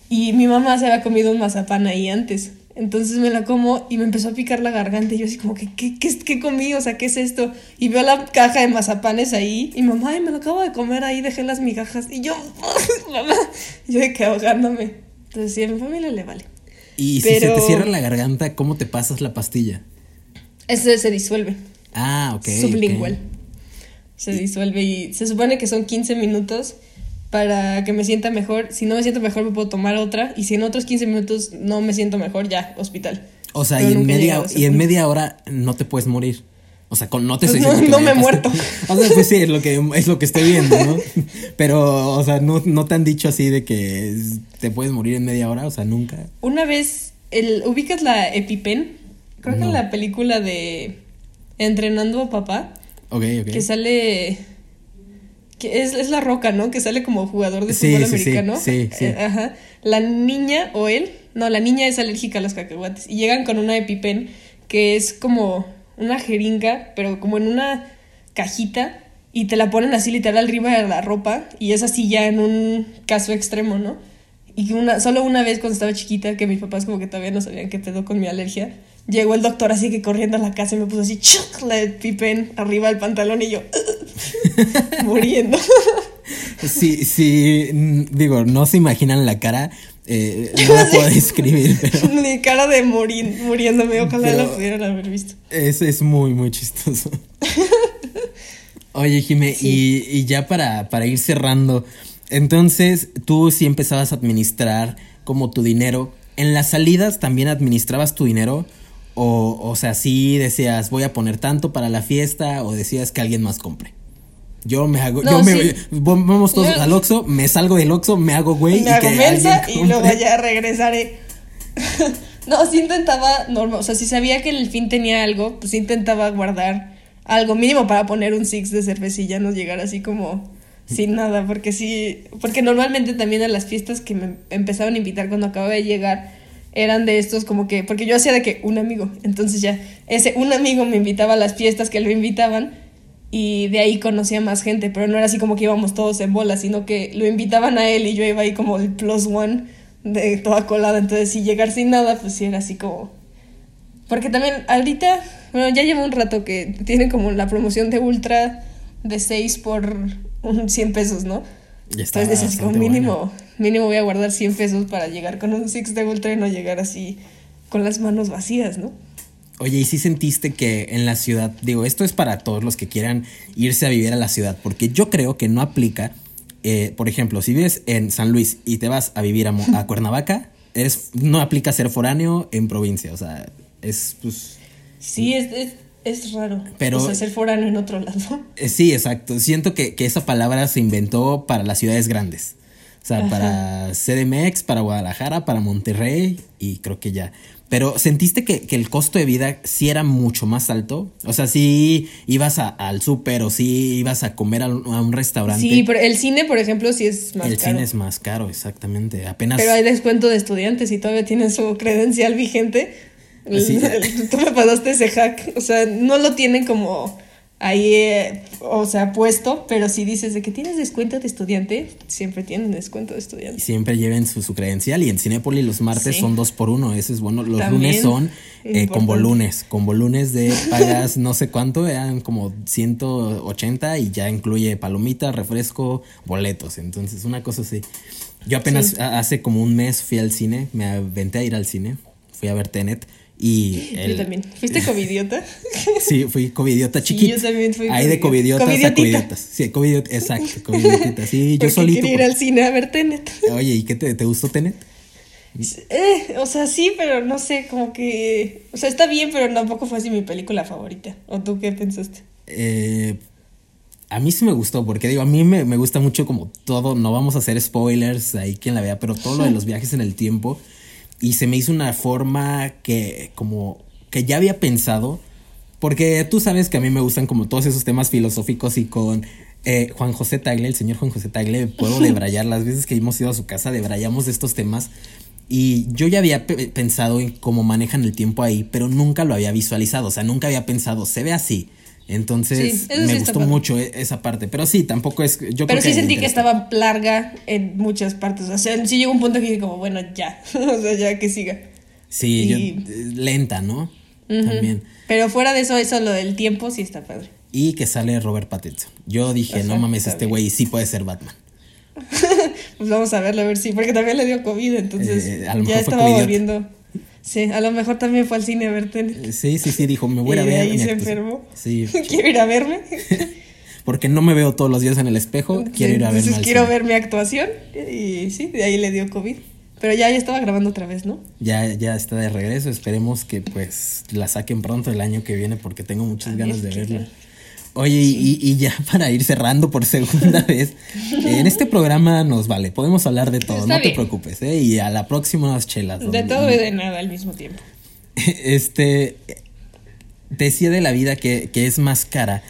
Y mi mamá se había comido un mazapán ahí antes. Entonces me la como y me empezó a picar la garganta. Y yo así como, ¿qué, qué, qué, qué comí? O sea, ¿qué es esto? Y veo la caja de mazapanes ahí. Y mamá, ay, me lo acabo de comer ahí, dejé las migajas. Y yo, mamá, yo de que ahogándome. Entonces, sí, a mi familia le vale. Y Pero... si se te cierra la garganta, ¿cómo te pasas la pastilla? Ese se disuelve. Ah, ok. Sublingual. okay. Se disuelve y se supone que son 15 minutos para que me sienta mejor. Si no me siento mejor, me puedo tomar otra. Y si en otros 15 minutos no me siento mejor, ya, hospital. O sea, y en, media, y en media hora no te puedes morir. O sea, con, no te pues no, no me he muerto. O sea, pues sí, es lo que, es lo que estoy viendo, ¿no? Pero, o sea, no, no te han dicho así de que te puedes morir en media hora, o sea, nunca. Una vez, el, ¿ubicas la EpiPen? Creo no. que en la película de Entrenando a Papá. Ok, ok. Que sale... Que es, es la roca, ¿no? Que sale como jugador de fútbol sí, americano. Sí, sí, sí. Eh, ajá. La niña o él, no, la niña es alérgica a los cacahuates. Y llegan con una EpiPen que es como una jeringa, pero como en una cajita y te la ponen así literal arriba de la ropa y es así ya en un caso extremo, ¿no? Y una, solo una vez cuando estaba chiquita, que mis papás como que todavía no sabían qué pedo con mi alergia, llegó el doctor así que corriendo a la casa y me puso así, ¡chuc! la pipen arriba del pantalón y yo, muriendo. Sí, sí, digo, no se imaginan la cara, eh, no la puedo describir, pero... Mi cara de morir, muriéndome, ojalá pero la pudieran haber visto. Es, es muy, muy chistoso. Oye, Jime, sí. y, y, ya para, para ir cerrando, entonces tú sí empezabas a administrar como tu dinero. ¿En las salidas también administrabas tu dinero? O, o sea, sí decías, voy a poner tanto para la fiesta, o decías que alguien más compre. Yo me hago, no, yo me, sí. vamos todos yo, al Oxxo, me salgo del Oxxo, me hago güey. Me y hago mensa y luego ya regresaré. no, sí intentaba, normal, o sea, si sabía que el fin tenía algo, pues intentaba guardar algo mínimo para poner un six de cervecilla, no llegar así como sin nada, porque sí, porque normalmente también a las fiestas que me empezaban a invitar cuando acababa de llegar, eran de estos como que, porque yo hacía de que un amigo, entonces ya, ese un amigo me invitaba a las fiestas que lo invitaban y de ahí conocía más gente, pero no era así como que íbamos todos en bola, sino que lo invitaban a él y yo iba ahí como el plus one de toda colada, entonces si llegar sin nada, pues sí era así como... Porque también ahorita, bueno, ya lleva un rato que tienen como la promoción de Ultra de 6 por un 100 pesos, ¿no? Ya está Entonces dices, como mínimo, mínimo voy a guardar 100 pesos para llegar con un Six de Ultra y no llegar así con las manos vacías, ¿no? Oye, ¿y si sentiste que en la ciudad, digo, esto es para todos los que quieran irse a vivir a la ciudad, porque yo creo que no aplica, eh, por ejemplo, si vives en San Luis y te vas a vivir a, a Cuernavaca, eres, no aplica ser foráneo en provincia, o sea, es pues... Sí, es, es, es raro. Pero, o sea, ser foráneo en otro lado. Eh, sí, exacto. Siento que, que esa palabra se inventó para las ciudades grandes. O sea, Ajá. para CDMX, para Guadalajara, para Monterrey y creo que ya. Pero ¿sentiste que, que el costo de vida sí era mucho más alto? O sea, si ibas a- al súper o si ibas a comer a, un- a un restaurante. Sí, pero el cine, por ejemplo, sí es más el caro. cine es más caro, exactamente. Apenas. Pero hay descuento de estudiantes y todavía tienen su credencial vigente. El- Sí. el- tú me pasaste ese hack. O sea, no lo tienen como ahí, eh, o sea, puesto, pero si dices de que tienes descuento de estudiante, siempre tienen descuento de estudiante. Siempre lleven su, su credencial y en Cinépolis los martes Sí. son dos por uno, eso es bueno. Los También lunes son eh, importante. con volunes, con volunes de pagas no sé cuánto, eran como 180 y ya incluye palomitas, refresco, boletos, entonces una cosa así. Yo apenas Sí. hace como un mes fui al cine, me aventé a ir al cine, fui a ver Tenet y... Yo el- también. ¿Fuiste covidiota? Sí, fui covidiota Sí, chiquito. yo también fui Ahí de covidiota. covidiotas a covidiotas. Sí, covidiot, exacto, covidiotita. Sí, yo solito. quería ir al cine a ver Tenet. Oye, ¿y qué te, te gustó Tenet? Eh, o sea, sí, pero no sé, como que... O sea, está bien, pero tampoco fue así mi película favorita. ¿O tú qué pensaste? Eh, a mí sí me gustó, porque digo, a mí me, me gusta mucho como todo, no vamos a hacer spoilers ahí quien la vea, pero todo lo de los viajes en el tiempo. Y se me hizo una forma que como que ya había pensado, porque tú sabes que a mí me gustan como todos esos temas filosóficos y con eh, Juan José Tagle, el señor Juan José Tagle, puedo debrayar las veces que hemos ido a su casa, debrayamos de estos temas. Y yo ya había pe- pensado en cómo manejan el tiempo ahí, pero nunca lo había visualizado. O sea, nunca había pensado, se ve así. Entonces Sí, me sí gustó mucho e- esa parte. Pero sí, tampoco es. Yo Pero creo sí sentí que estaba larga en muchas partes. O sea, sí llegó un punto que dije como, bueno, ya. o sea, ya que siga. Sí, y- eh, lenta, ¿no? También. Pero fuera de eso, eso lo del tiempo sí está padre. Y que sale Robert Pattinson. Yo dije, no mames, este güey sí puede ser Batman. Pues vamos a verlo, a ver si, porque también le dio COVID, entonces Eh, ya estaba volviendo. Sí, a lo mejor también fue al cine a ver Tenet. Eh, Sí, sí, sí, dijo, me voy a Y de ver. ahí mi se actuación". enfermó. Sí, Quiero ir a verme. porque no me veo todos los días en el espejo, quiero ir a verme Entonces quiero cine. ver mi actuación. Y sí, de ahí le dio COVID. Pero ya, ya estaba grabando otra vez, ¿no? Ya, ya está de regreso. Esperemos que pues la saquen pronto el año que viene porque tengo muchas A ganas de ver, ¿qué verla. tal? Oye, y, y ya para ir cerrando por segunda vez, en este programa nos vale, podemos hablar de todo, Está no te preocupes, ¿eh? Y a la próxima unas chelas. De donde- todo y de nada al mismo tiempo. Este, decía de la vida que, que es más cara.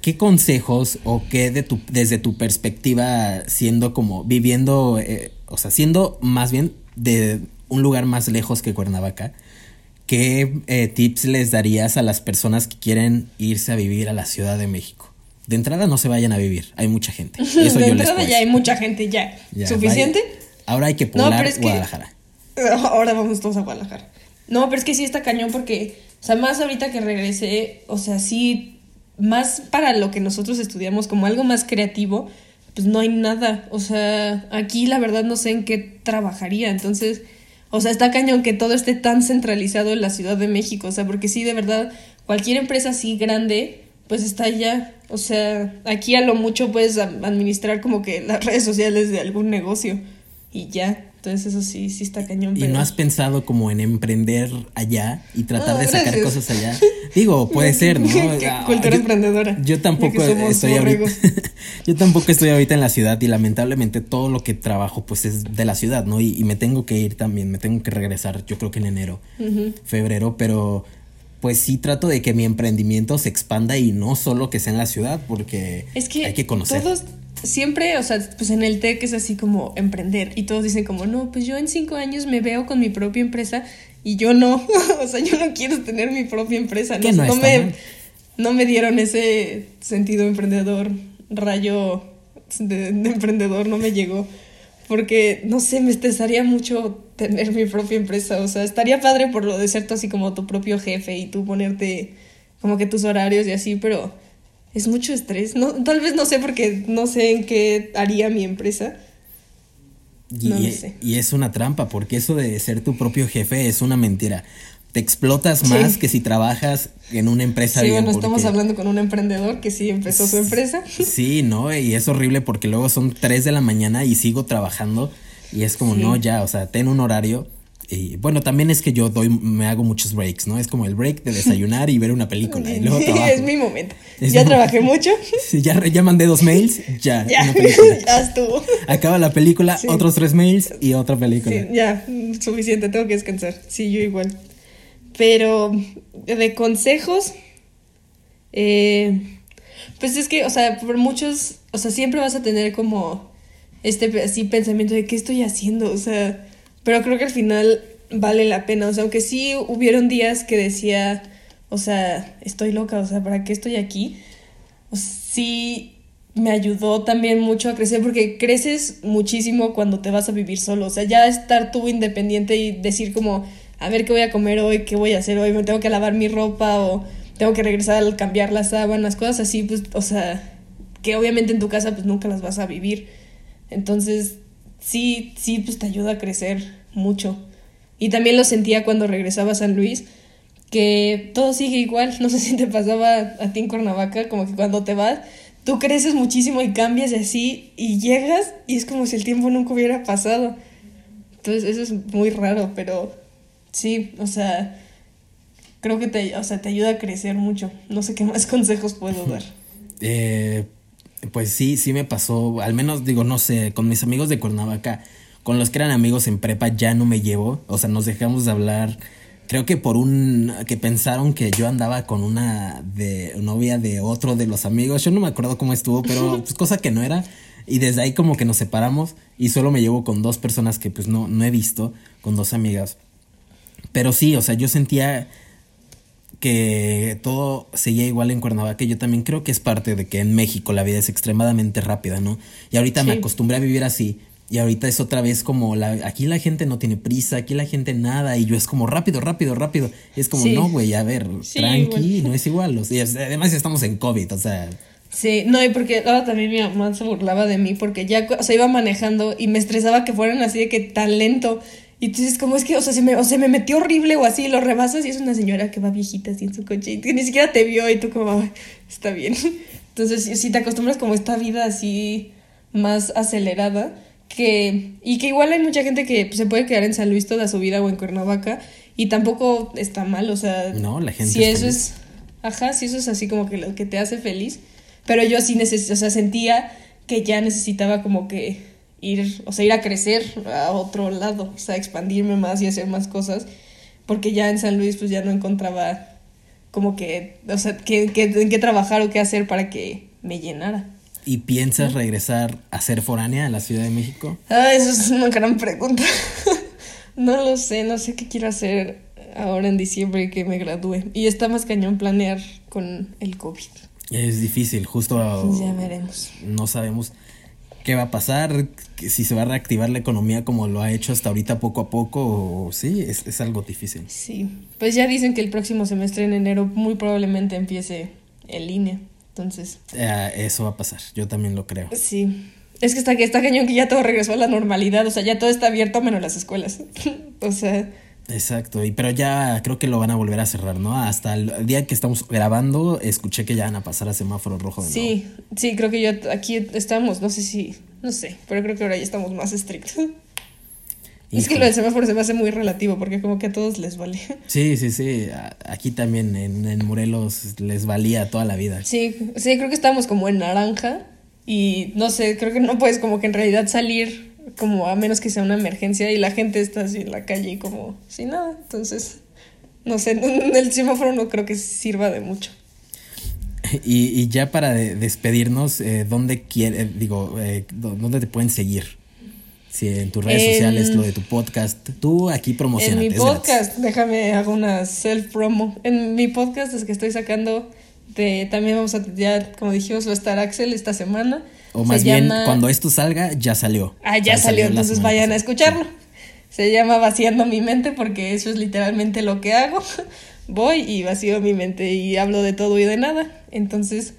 ¿Qué consejos o qué de tu, desde tu perspectiva, siendo como viviendo, eh, o sea, siendo más bien de un lugar más lejos que Cuernavaca, qué eh, tips les darías a las personas que quieren irse a vivir a la Ciudad de México? De entrada no se vayan a vivir, hay mucha gente. Eso de yo entrada ya hay mucha gente, ya. Ya, ¿Suficiente? vaya. Ahora hay que No, poblar pero es que- Guadalajara. Ahora vamos todos a Guadalajara. No, pero es que sí está cañón porque, o sea, más ahorita que regresé, o sea, sí, más para lo que nosotros estudiamos, como algo más creativo, pues no hay nada. O sea, aquí la verdad no sé en qué trabajaría. Entonces, o sea, está cañón que todo esté tan centralizado en la Ciudad de México. O sea, porque sí, de verdad, cualquier empresa así grande, pues está allá. O sea, aquí a lo mucho puedes administrar como que las redes sociales de algún negocio y ya. Entonces eso sí, sí está cañón. ¿Y pero- no has pensado como en emprender allá y tratar Ah, de sacar gracias. cosas allá? Digo, puede ser, ¿no? Ah, cultura yo- emprendedora. Yo tampoco estoy ahorita. yo tampoco estoy ahorita en la ciudad y lamentablemente todo lo que trabajo pues es de la ciudad, ¿no? Y, y me tengo que ir también, me tengo que regresar, yo creo que en enero, febrero, pero pues sí trato de que mi emprendimiento se expanda y no solo que sea en la ciudad, porque Es que, hay que conocer. todos siempre, o sea, pues en el TEC es así como emprender y todos dicen como, no, pues yo en cinco años me veo con mi propia empresa y yo no, o sea, yo no quiero tener mi propia empresa, no, no no está me, mal. no me dieron ese sentido emprendedor, rayo de, de emprendedor, no me llegó. Porque, no sé, me estresaría mucho tener mi propia empresa. O sea, estaría padre por lo de ser tú así como tu propio jefe y tú ponerte como que tus horarios y así, pero es mucho estrés. No, tal vez no sé porque no sé en qué haría mi empresa. Y, No lo sé. y es una trampa, porque eso de ser tu propio jefe es una mentira. Te explotas Sí. más que si trabajas en una empresa. sí, bien, bueno, estamos porque- hablando con un emprendedor que sí empezó su empresa. Sí, ¿no? Y es horrible porque luego son 3 de la mañana y sigo trabajando y es como, Sí. no, ya, o sea, ten un horario Y bueno, también es que yo doy, me hago muchos breaks, ¿no? Es como el break de desayunar y ver una película. Y luego trabajo. es mi momento. Es ya mi- trabajé mucho. Sí, ya, ya mandé dos mails, ya. ya, una película. ya estuvo. Acaba la película, Sí. otros tres mails y otra película. Sí, ya, suficiente, tengo que descansar. Sí, yo igual. Pero de consejos, eh, pues es que, o sea, por muchos, o sea, siempre vas a tener como este así pensamiento de qué estoy haciendo, o sea, pero creo que al final vale la pena, o sea, aunque sí hubieron días que decía, o sea, estoy loca, o sea, ¿para qué estoy aquí? O sí me ayudó también mucho a crecer porque creces muchísimo cuando te vas a vivir solo, o sea, ya estar tú independiente y decir como, a ver qué voy a comer hoy, qué voy a hacer hoy, me tengo que lavar mi ropa o tengo que regresar al cambiar las sábanas, cosas así, pues, o sea, que obviamente en tu casa pues nunca las vas a vivir. Entonces, sí, sí, pues te ayuda a crecer mucho. Y también lo sentía cuando regresaba a San Luis, que todo sigue igual. No sé si te pasaba a ti en Cuernavaca, como que cuando te vas, tú creces muchísimo y cambias así, y llegas y es como si el tiempo nunca hubiera pasado. Entonces, eso es muy raro, pero sí, o sea, creo que te, o sea, te ayuda a crecer mucho. No sé qué más consejos puedo dar. Eh, pues sí, sí me pasó, al menos digo, no sé, con mis amigos de Cuernavaca, con los que eran amigos en prepa ya no me llevo, o sea, nos dejamos de hablar, creo que por un, que pensaron que yo andaba con una de novia de otro de los amigos, yo no me acuerdo cómo estuvo, pero pues cosa que no era, y desde ahí como que nos separamos y solo me llevo con dos personas que pues no, no he visto, con dos amigas. Pero sí, o sea, yo sentía que todo seguía igual en Cuernavaca. Yo también creo que es parte de que en México la vida es extremadamente rápida, ¿no? Y ahorita me acostumbré a vivir así. Y ahorita es otra vez como la, aquí la gente no tiene prisa, aquí la gente nada, y yo es como rápido, rápido, rápido. Y es como, Sí. no, güey, a ver, Sí, tranqui, no es igual. O sea, además estamos en COVID, o sea, Sí, no, y porque ahora también mi mamá se burlaba de mí porque ya, o sea, iba manejando y me estresaba que fueran así de que tan lento. Y entonces, como es que, o sea, se me, o se me metió horrible o así, lo rebasas y es una señora que va viejita así en su coche y que ni siquiera te vio y tú como, "Ay, está bien. Entonces, si, si te acostumbras como a esta vida así más acelerada, que, y que igual hay mucha gente que pues, se puede quedar en San Luis toda su vida o en Cuernavaca y tampoco está mal, o sea, No, la gente si es eso feliz. es Ajá, sí, eso es así como que lo que te hace feliz. Pero yo sí neces o sea, sentía que ya necesitaba como que ir, o sea, ir a crecer a otro lado, o sea, expandirme más y hacer más cosas, porque ya en San Luis pues ya no encontraba como que, o sea, qué, qué- en qué trabajar o qué hacer para que me llenara. ¿y piensas regresar a ser foránea a la Ciudad de México? Ah, eso es una gran pregunta. no lo sé, no sé qué quiero hacer ahora en diciembre que me gradúe. Y está más cañón planear con el COVID. Es difícil, justo Ya veremos. no sabemos qué va a pasar, si se va a reactivar la economía como lo ha hecho hasta ahorita poco a poco, o sí, es, es algo difícil. Sí, pues ya dicen que el próximo semestre en enero muy probablemente empiece en línea. Entonces, Eh, eso va a pasar, yo también lo creo. sí. Es que está, que está cañón que ya todo regresó a la normalidad, o sea, ya todo está abierto menos las escuelas. o sea, Exacto, y pero ya creo que lo van a volver a cerrar, ¿no? Hasta el día que estamos grabando, escuché que ya van a pasar a semáforo rojo de nuevo. sí, sí, creo que yo aquí estamos, no sé si, no sé, pero creo que ahora ya estamos más estrictos. Es que lo del semáforo se me hace muy relativo porque como que a todos les vale. Sí, sí, sí. Aquí también en, en Morelos les valía toda la vida. Sí, sí, creo que estamos como en naranja y no sé, creo que no puedes como que en realidad salir como a menos que sea una emergencia y la gente está así en la calle y como sin nada. Entonces, no sé, el semáforo no creo que sirva de mucho. Y, y ya para de- despedirnos, eh, ¿dónde quiere, eh, digo, eh, dó- dónde te pueden seguir? Si en tus redes En- sociales, lo de tu podcast, tú aquí En promocionate. mi podcast, déjame hago una self promo. En mi podcast es que estoy sacando de también vamos a ya como dijimos va a estar Axel esta semana. O más bien, cuando esto salga, ya salió. Ah, ya salió, entonces vayan a escucharlo. Se llama Vaciando mi mente porque eso es literalmente lo que hago. Voy y vacío mi mente y hablo de todo y de nada. Entonces,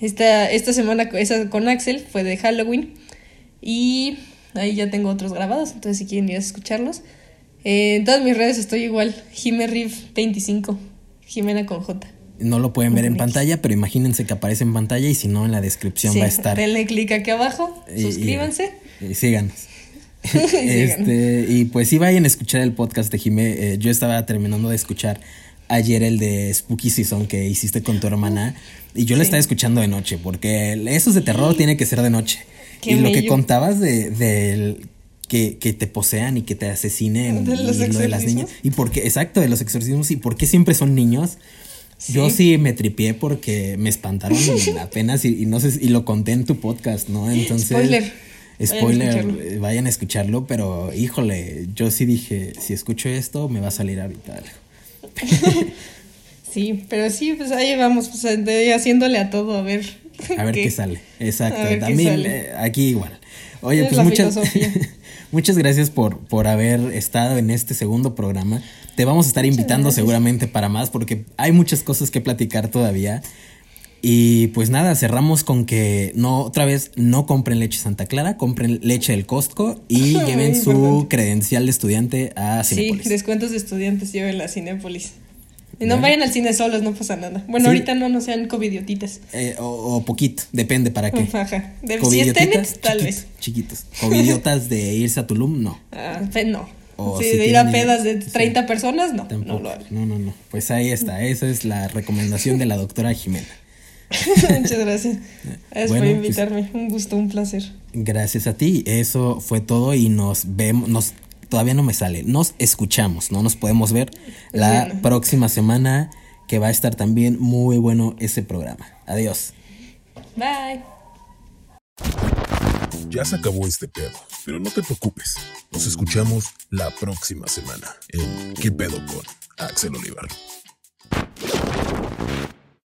esta, esta semana esa con Axel fue de Halloween y ahí ya tengo otros grabados, entonces si quieren ir a escucharlos. Eh, en todas mis redes estoy igual, Jimerriff25, Jimena con J. No lo pueden ver en pantalla, pero imagínense que aparece en pantalla y si no, en la descripción Sí, va a estar. denle clic aquí abajo, Y- y- suscríbanse. Y, síganos. este, y pues sí vayan a escuchar el podcast de Jimé. Eh, yo estaba terminando de escuchar ayer el de Spooky Season que hiciste con tu hermana y yo lo estaba escuchando de noche porque esos de terror tiene que ser de noche. y lo que contabas de, que, te posean y que te asesinen ¿De los y lo de las niñas. Y por qué, exacto, de los exorcismos y por qué siempre son niños. Yo sí me tripié porque me espantaron apenas y, y, no sé y lo conté en tu podcast, ¿no? Entonces spoiler. Spoiler, vayan a, escucharlo, pero híjole, yo sí dije, si escucho esto me va a salir ahorita algo. sí, pero sí, pues ahí vamos, pues haciéndole a todo a ver. A ver qué, sale. Exacto. También eh, aquí igual. Oye, pues muchas, muchas gracias por, por haber estado en este segundo programa. Te vamos a estar invitando seguramente para más porque hay muchas cosas que platicar todavía. Y pues nada, cerramos con que no, otra vez, no compren leche Santa Clara, compren leche del Costco y lleven su credencial de estudiante a Cinepolis. Sí, descuentos de estudiantes lleven a Cinepolis. Y no vayan al cine solos, no pasa nada. Bueno, ahorita no, no sean covidiotitas. Eh, o, poquito, depende para qué. Ajá. De, si es tal vez. Chiquitos. Covidiotas de irse a Tulum, no. Ah, no. sí, de ir a pedas de 30 personas, no. No, lo no, no, no. Pues ahí está. Esa es la recomendación de la doctora Jimena. Muchas gracias. Gracias por pues, invitarme. un gusto, un placer. Gracias a ti. Eso fue todo y nos vemos, nos todavía no me sale. Nos escuchamos, no nos podemos ver la próxima semana que va a estar también muy bueno ese programa. Adiós. Bye. Ya se acabó este pedo, pero no te preocupes. Nos escuchamos la próxima semana en ¿Qué pedo con Axel Olivar?